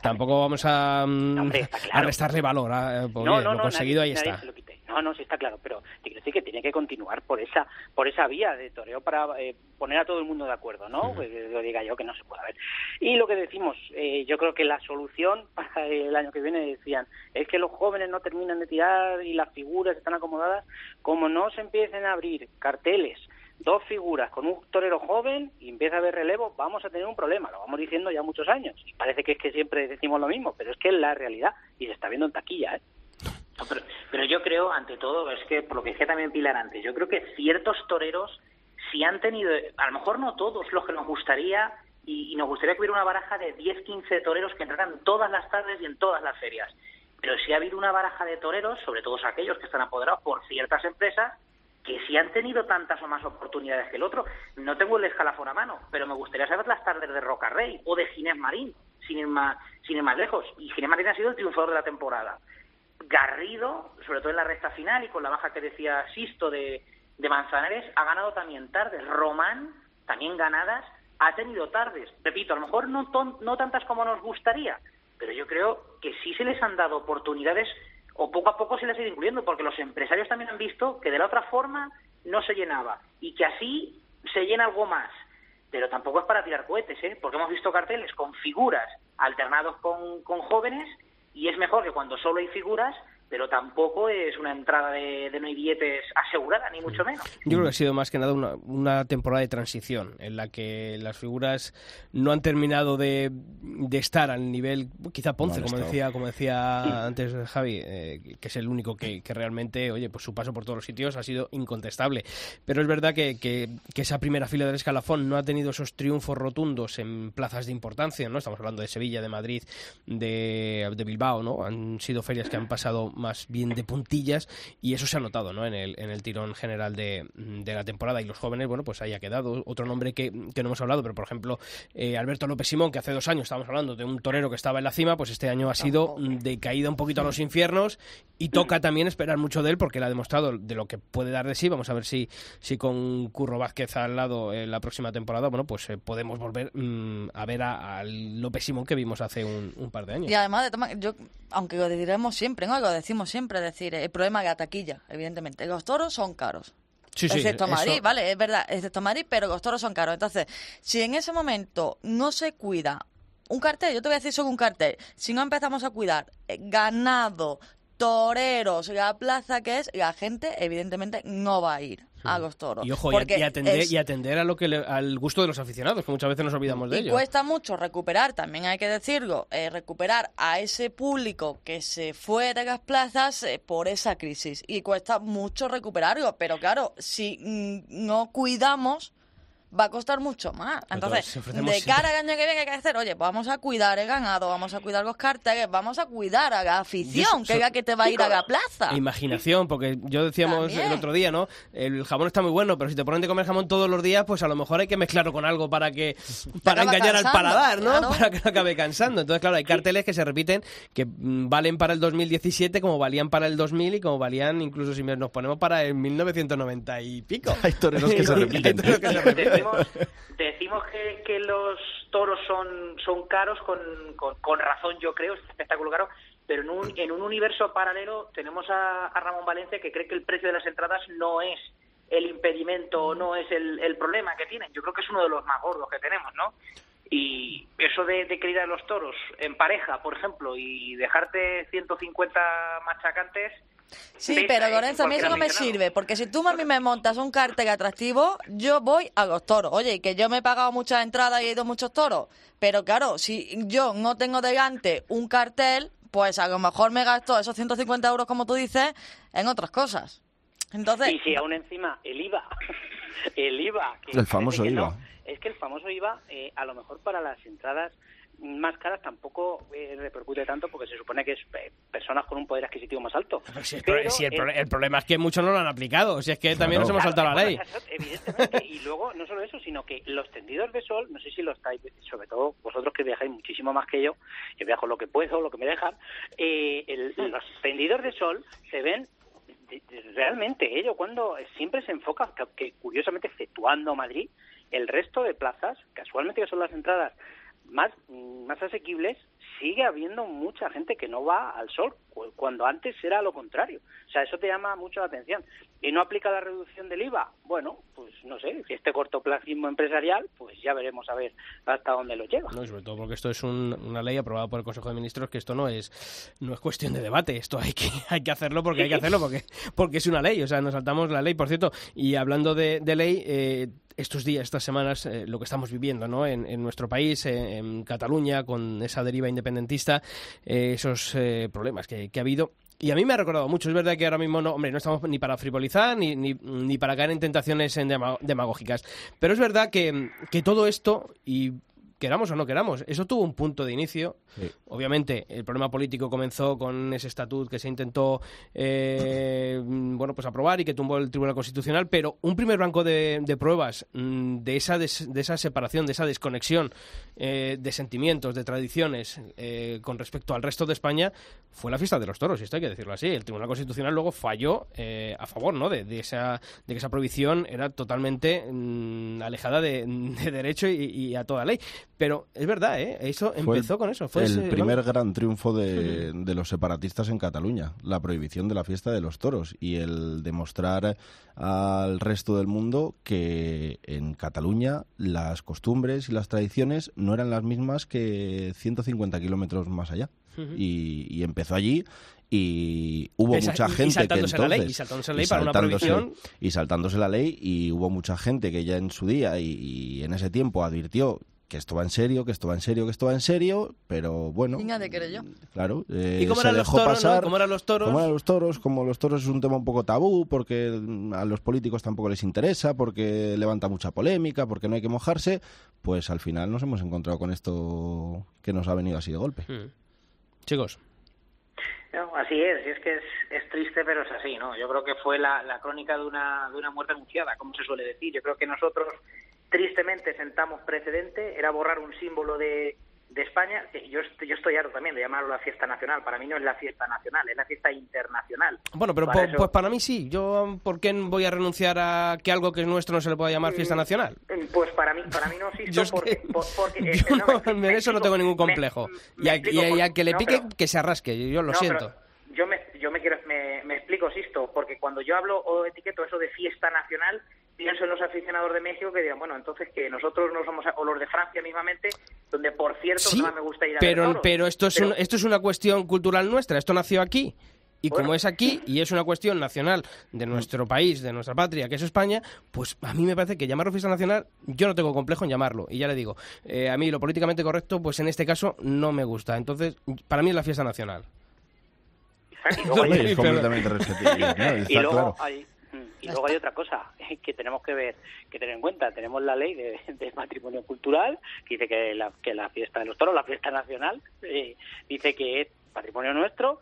Tampoco vamos a, mm, Hombre, a restarle valor. a- porque no, no, lo no, conseguido nadie- ahí nadie está. No, no, sí está claro, pero te quiero decir que tiene que continuar por esa por esa vía de toreo para eh, poner a todo el mundo de acuerdo, ¿no? Que lo diga yo que no se puede ver. Y lo que decimos, eh, yo creo que la solución para el año que viene decían es que los jóvenes no terminan de tirar y las figuras están acomodadas, como no se empiecen a abrir carteles dos figuras con un torero joven y empieza a haber relevo, vamos a tener un problema. Lo vamos diciendo ya muchos años. Y parece que es que siempre decimos lo mismo, pero es que es la realidad y se está viendo en taquilla, ¿eh? No, pero, yo creo, ante todo, es que por lo que decía también Pilar antes, yo creo que ciertos toreros, si han tenido, a lo mejor no todos los que nos gustaría, y, nos gustaría que hubiera una baraja de 10, 15 toreros que entraran todas las tardes y en todas las ferias. Pero si ha habido una baraja de toreros, sobre todo aquellos que están apoderados por ciertas empresas, que si han tenido tantas o más oportunidades que el otro, no tengo el escalafón a mano, pero me gustaría saber las tardes de Roca Rey o de Ginés Marín, sin ir más, sin ir más lejos. Y Ginés Marín ha sido el triunfador de la temporada. Garrido, sobre todo en la recta final y con la baja que decía Sisto de, Manzanares, ha ganado también tardes. Román, también ganadas, ha tenido tardes. Repito, a lo mejor no, ton- no tantas como nos gustaría, pero yo creo que sí se les han dado oportunidades o poco a poco se les ha ido incluyendo, porque los empresarios también han visto que de la otra forma no se llenaba y que así se llena algo más. Pero tampoco es para tirar cohetes, ¿eh? porque hemos visto carteles con figuras alternados con jóvenes y es mejor que cuando solo hay figuras, pero tampoco es una entrada de, de no hay billetes asegurada, ni mucho menos. Yo creo que ha sido más que nada una, una temporada de transición en la que las figuras no han terminado de, de estar al nivel, quizá Ponce, No como estado. decía, como decía antes Javi, eh, que es el único que, que realmente, oye, pues su paso por todos los sitios ha sido incontestable. Pero es verdad que, que- que esa primera fila del escalafón no ha tenido esos triunfos rotundos en plazas de importancia, ¿no? Estamos hablando de Sevilla, de Madrid, de, de Bilbao, ¿no? Han sido ferias que han pasado más bien de puntillas y eso se ha notado, ¿no? En el, en el tirón general de, de la temporada y los jóvenes, bueno, pues ahí ha quedado. Otro nombre que, que no hemos hablado, pero por ejemplo, eh, Alberto López Simón, que hace dos años estábamos hablando de un torero que estaba en la cima, pues este año ha sido de caída un poquito a los infiernos y toca también esperar mucho de él porque él ha demostrado de lo que puede dar de sí. Vamos a ver si, si con Curro Vázquez al lado en la próxima temporada, bueno, pues eh, podemos volver mm, a ver a- al López Simón que vimos hace un, un par de años. Y además, de toma- yo, aunque lo diremos siempre, ¿no? Lo decimos siempre, es decir, el problema de la taquilla, evidentemente. Los toros son caros. Sí, sí, excepto eso- Madrid, vale, es verdad, excepto Madrid, pero los toros son caros. Entonces, si en ese momento no se cuida un cartel, yo te voy a decir solo un cartel, si no empezamos a cuidar eh, ganado, toreros, la plaza que es, la gente evidentemente no va a ir a los toros. Y ojo, y, a- Porque y atender, es- y atender a lo que le- al gusto de los aficionados, que muchas veces nos olvidamos de y ello. cuesta mucho recuperar, también hay que decirlo, eh, recuperar a ese público que se fue de las plazas eh, por esa crisis. Y cuesta mucho recuperarlo, pero claro, si mm, no cuidamos, va a costar mucho más. Entonces, de siempre- cara al año que viene, ¿qué hay que hacer? Oye, pues vamos a cuidar el ganado, vamos a cuidar los carteles, vamos a cuidar a la afición, Yo so- que que te va a ir a la plaza. Imaginación, porque yo decíamos También. el otro día, ¿no? El jamón está muy bueno, pero si te ponen de comer jamón todos los días, pues a lo mejor hay que mezclarlo con algo para que para engañar al paladar, ¿no? claro. Para que no acabe cansando. Entonces, claro, hay carteles que se repiten que mm, valen para el 2017 como valían para el 2000 y como valían incluso si nos ponemos para el 1990 y pico. Hay toreros que se Hay repiten. toreros que se repiten. Decimos, decimos que, que los toros son, son caros con, con, con razón, yo creo, es un espectáculo caro, pero en un, en un universo paralelo tenemos a, a Ramón Valencia que cree que el precio de las entradas no es el impedimento o no es el, el problema que tienen. Yo creo que es uno de los más gordos que tenemos, ¿no? Y eso de, de querer a los toros en pareja, por ejemplo, y dejarte 150 machacantes... Sí, pero. Lorenzo, a mí eso no me sirve, porque si tú a mí me montas un cartel atractivo, yo voy a los toros. Oye, que yo me he pagado muchas entradas y he ido a muchos toros, pero claro, si yo no tengo delante un cartel, pues a lo mejor me gasto esos 150 euros, como tú dices, en otras cosas. Entonces, Y si aún encima el IVA, el IVA, que El famoso que IVA. no, es que el famoso IVA, eh, a lo mejor para las entradas más caras tampoco eh, repercute tanto porque se supone que es eh, personas con un poder adquisitivo más alto. Pero si el, Pero pro- si el el- pro- el problema es que muchos no lo han aplicado. Si es que también nos Claro. hemos saltado la ley. Evidentemente, y luego no solo eso, sino que los tendidos de sol, no sé si lo estáis, sobre todo vosotros que viajáis muchísimo más que yo, yo viajo lo que puedo, lo que me dejan, eh, el- los tendidos de sol se ven realmente, ello cuando siempre se enfoca, que, que curiosamente exceptuando Madrid, el resto de plazas, casualmente que son las entradas más, mm, más asequibles, sigue habiendo mucha gente que no va al sol, cu- cuando antes era lo contrario. O sea, eso te llama mucho la atención. ¿Y no aplica la reducción del IVA? Bueno, pues no sé, si este cortoplacismo empresarial, pues ya veremos a ver hasta dónde lo lleva. No, y sobre todo porque esto es un- una ley aprobada por el Consejo de Ministros que esto no es no es cuestión de debate, esto hay que hay que hacerlo porque hay que hacerlo porque porque es una ley, o sea, nos saltamos la ley, por cierto, y hablando de, de ley, eh, estos días, estas semanas, eh, lo que estamos viviendo, ¿no? En, en nuestro país, eh, en Cataluña, con esa deriva independentista, eh, esos eh, problemas que, ha habido. Y a mí me ha recordado mucho. Es verdad que ahora mismo no, hombre, no estamos ni para frivolizar ni, ni, ni para caer en tentaciones en dema- demagógicas. Pero es verdad que, que todo esto, y queramos o no queramos, eso tuvo un punto de inicio. Sí. Obviamente, el problema político comenzó con ese estatut que se intentó eh, bueno, pues aprobar y que tumbó el Tribunal Constitucional, pero un primer banco de, de pruebas mm, de esa, des- de esa separación, de esa desconexión eh, de sentimientos, de tradiciones eh, con respecto al resto de España fue la fiesta de los toros, y esto hay que decirlo así. El Tribunal Constitucional luego falló a favor ¿no? de, de esa, de que esa prohibición era totalmente mm, alejada de, de derecho y, y a toda ley. Pero es verdad, ¿eh? eso empezó con eso. Fue el ese- primer gran triunfo de, de los separatistas en Cataluña, la prohibición de la fiesta de los toros y el demostrar al resto del mundo que en Cataluña las costumbres y las tradiciones no eran las mismas que 150 kilómetros más allá. y, y empezó allí y hubo Esa- mucha y- y gente que saltándose la ley, entonces y saltándose la ley y para una saltándose- prohibición. y saltándose la ley y hubo mucha gente que ya en su día y, y en ese tiempo advirtió que esto va en serio, que esto va en serio, que esto va en serio, pero bueno, Niña de querer yo. claro, eh, ¿Y cómo se eran los dejó toros? pasar. ¿no? ¿Cómo eran los toros? Como eran los toros, como los toros es un tema un poco tabú, porque mm, a los políticos tampoco les interesa, porque levanta mucha polémica, porque no hay que mojarse, pues al final nos hemos encontrado con esto que nos ha venido así de golpe. Mm. Chicos, No, así es, y es que es, es triste, pero es así, ¿no? Yo creo que fue la, la crónica de una, de una muerte anunciada, como se suele decir. Yo creo que nosotros, tristemente, sentamos precedente, era borrar un símbolo de, de España. que Yo, yo estoy harto también de llamarlo la fiesta nacional. Para mí no es la fiesta nacional, es la fiesta internacional. bueno, pero Para po- eso- pues para mí sí. Yo, ¿por qué voy a renunciar a que algo que es nuestro no se le pueda llamar fiesta nacional? Pues para mí, para mí no Yo existo es porque, que- por- porque eh, yo no, no, en eso no tengo ningún complejo. me y, a, y a- y a que le no, pique, pero- que se arrasque. Yo lo siento. pero yo me, yo me quiero, me, me explico, Sisto, porque cuando yo hablo o etiqueto eso de fiesta nacional, pienso en los aficionados de México que digan, bueno, entonces que nosotros no somos, o los de Francia mismamente, donde por cierto Sí, no me gusta ir a ver pero, toros. pero esto es Pero- un- esto es una cuestión cultural nuestra. Esto nació aquí. Y Bueno. como es aquí y es una cuestión nacional de nuestro país, de nuestra patria, que es España, pues a mí me parece que llamarlo fiesta nacional, yo no tengo complejo en llamarlo. Y ya le digo, eh, a mí lo políticamente correcto, pues en este caso no me gusta. Entonces, para mí es la fiesta nacional. y luego Hombre, es completamente respetable. ¿no? y luego claro. hay Y luego hay otra cosa que tenemos que ver, que tener en cuenta. Tenemos la ley de, de patrimonio cultural que dice que la, que la fiesta de los toros, la fiesta nacional, eh, dice que es patrimonio nuestro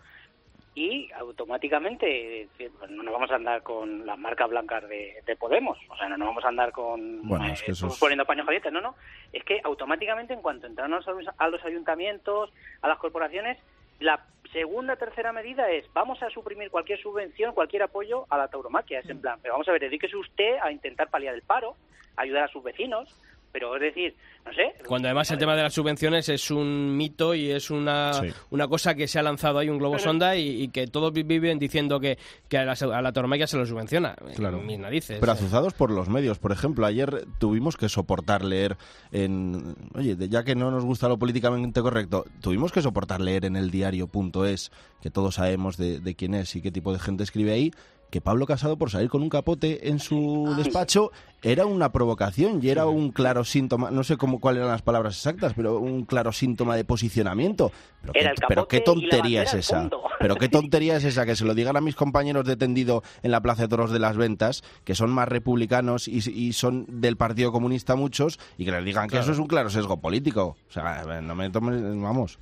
y automáticamente eh, pues no nos vamos a andar con las marcas blancas de, de Podemos, o sea, no nos vamos a andar con Bueno, eh, es que poniendo paños calientes, no, no, es que automáticamente en cuanto entramos a los, a los ayuntamientos, a las corporaciones, la segunda, tercera medida es vamos a suprimir cualquier subvención, cualquier apoyo a la tauromaquia, es en plan, pero vamos a ver, dedíquese usted a intentar paliar el paro, ayudar a sus vecinos, pero es decir, no sé, Cuando además el tema de las subvenciones es un mito y es una, Sí. una cosa que se ha lanzado ahí, un globo sonda, y, y que todos vi- viven diciendo que, que a la, a la tauromaquia se lo subvenciona. Claro. Mis narices. Pero azuzados por los medios. Por ejemplo, ayer tuvimos que soportar leer en... Oye, ya que no nos gusta lo políticamente correcto, tuvimos que soportar leer en el diario.es, que todos sabemos de, de quién es y qué tipo de gente escribe ahí, que Pablo Casado, por salir con un capote en su despacho, era una provocación y era un claro síntoma, no sé cómo cuáles eran las palabras exactas, pero un claro síntoma de posicionamiento. Pero, Era qué, el pero tontería es esa. Pero qué tontería es esa que se lo digan a mis compañeros de tendido en la Plaza de Toros de las Ventas, que son más republicanos y, y son del Partido Comunista muchos, y que les digan que eso es un claro sesgo político. O sea, no me tomen, vamos.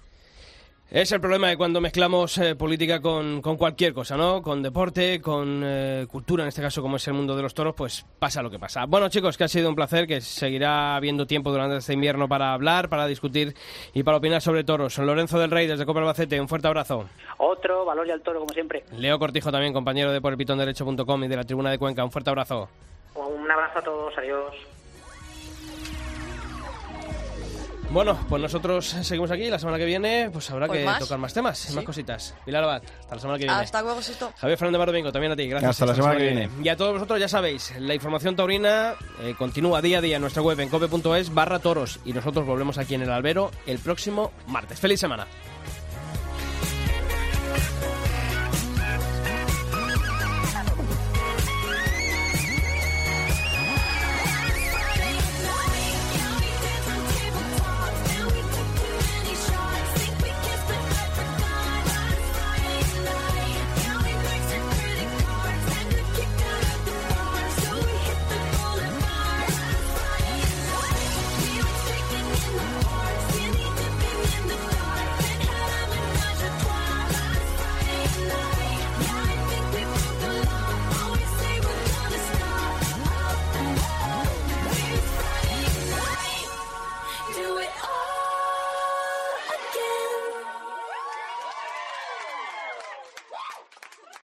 Es el problema de cuando mezclamos eh, política con, con cualquier cosa, ¿no? Con deporte, con eh, cultura, en este caso como es el mundo de los toros, pues pasa lo que pasa. Bueno, chicos, que ha sido un placer, que seguirá habiendo tiempo durante este invierno para hablar, para discutir y para opinar sobre toros. Lorenzo del Rey, desde Copa Albacete, un fuerte abrazo. otro valor y al toro como siempre. Leo Cortijo también, compañero de porelpitonderecho.com y de la Tribuna de Cuenca, un fuerte abrazo. Un abrazo a todos, adiós. Bueno, pues nosotros seguimos aquí. La semana que viene, pues habrá Pues que más. tocar más temas y más Sí. cositas. Pilar Abad, hasta la semana que viene. Hasta luego, Sisto. Javier Fernández Mar Domingo, también a ti. Gracias. Hasta la semana que viene. Y a todos vosotros, ya sabéis, la información taurina eh, continúa día a día en nuestra web en cope.es barra toros. Y nosotros volvemos aquí en el albero el próximo martes. ¡Feliz semana!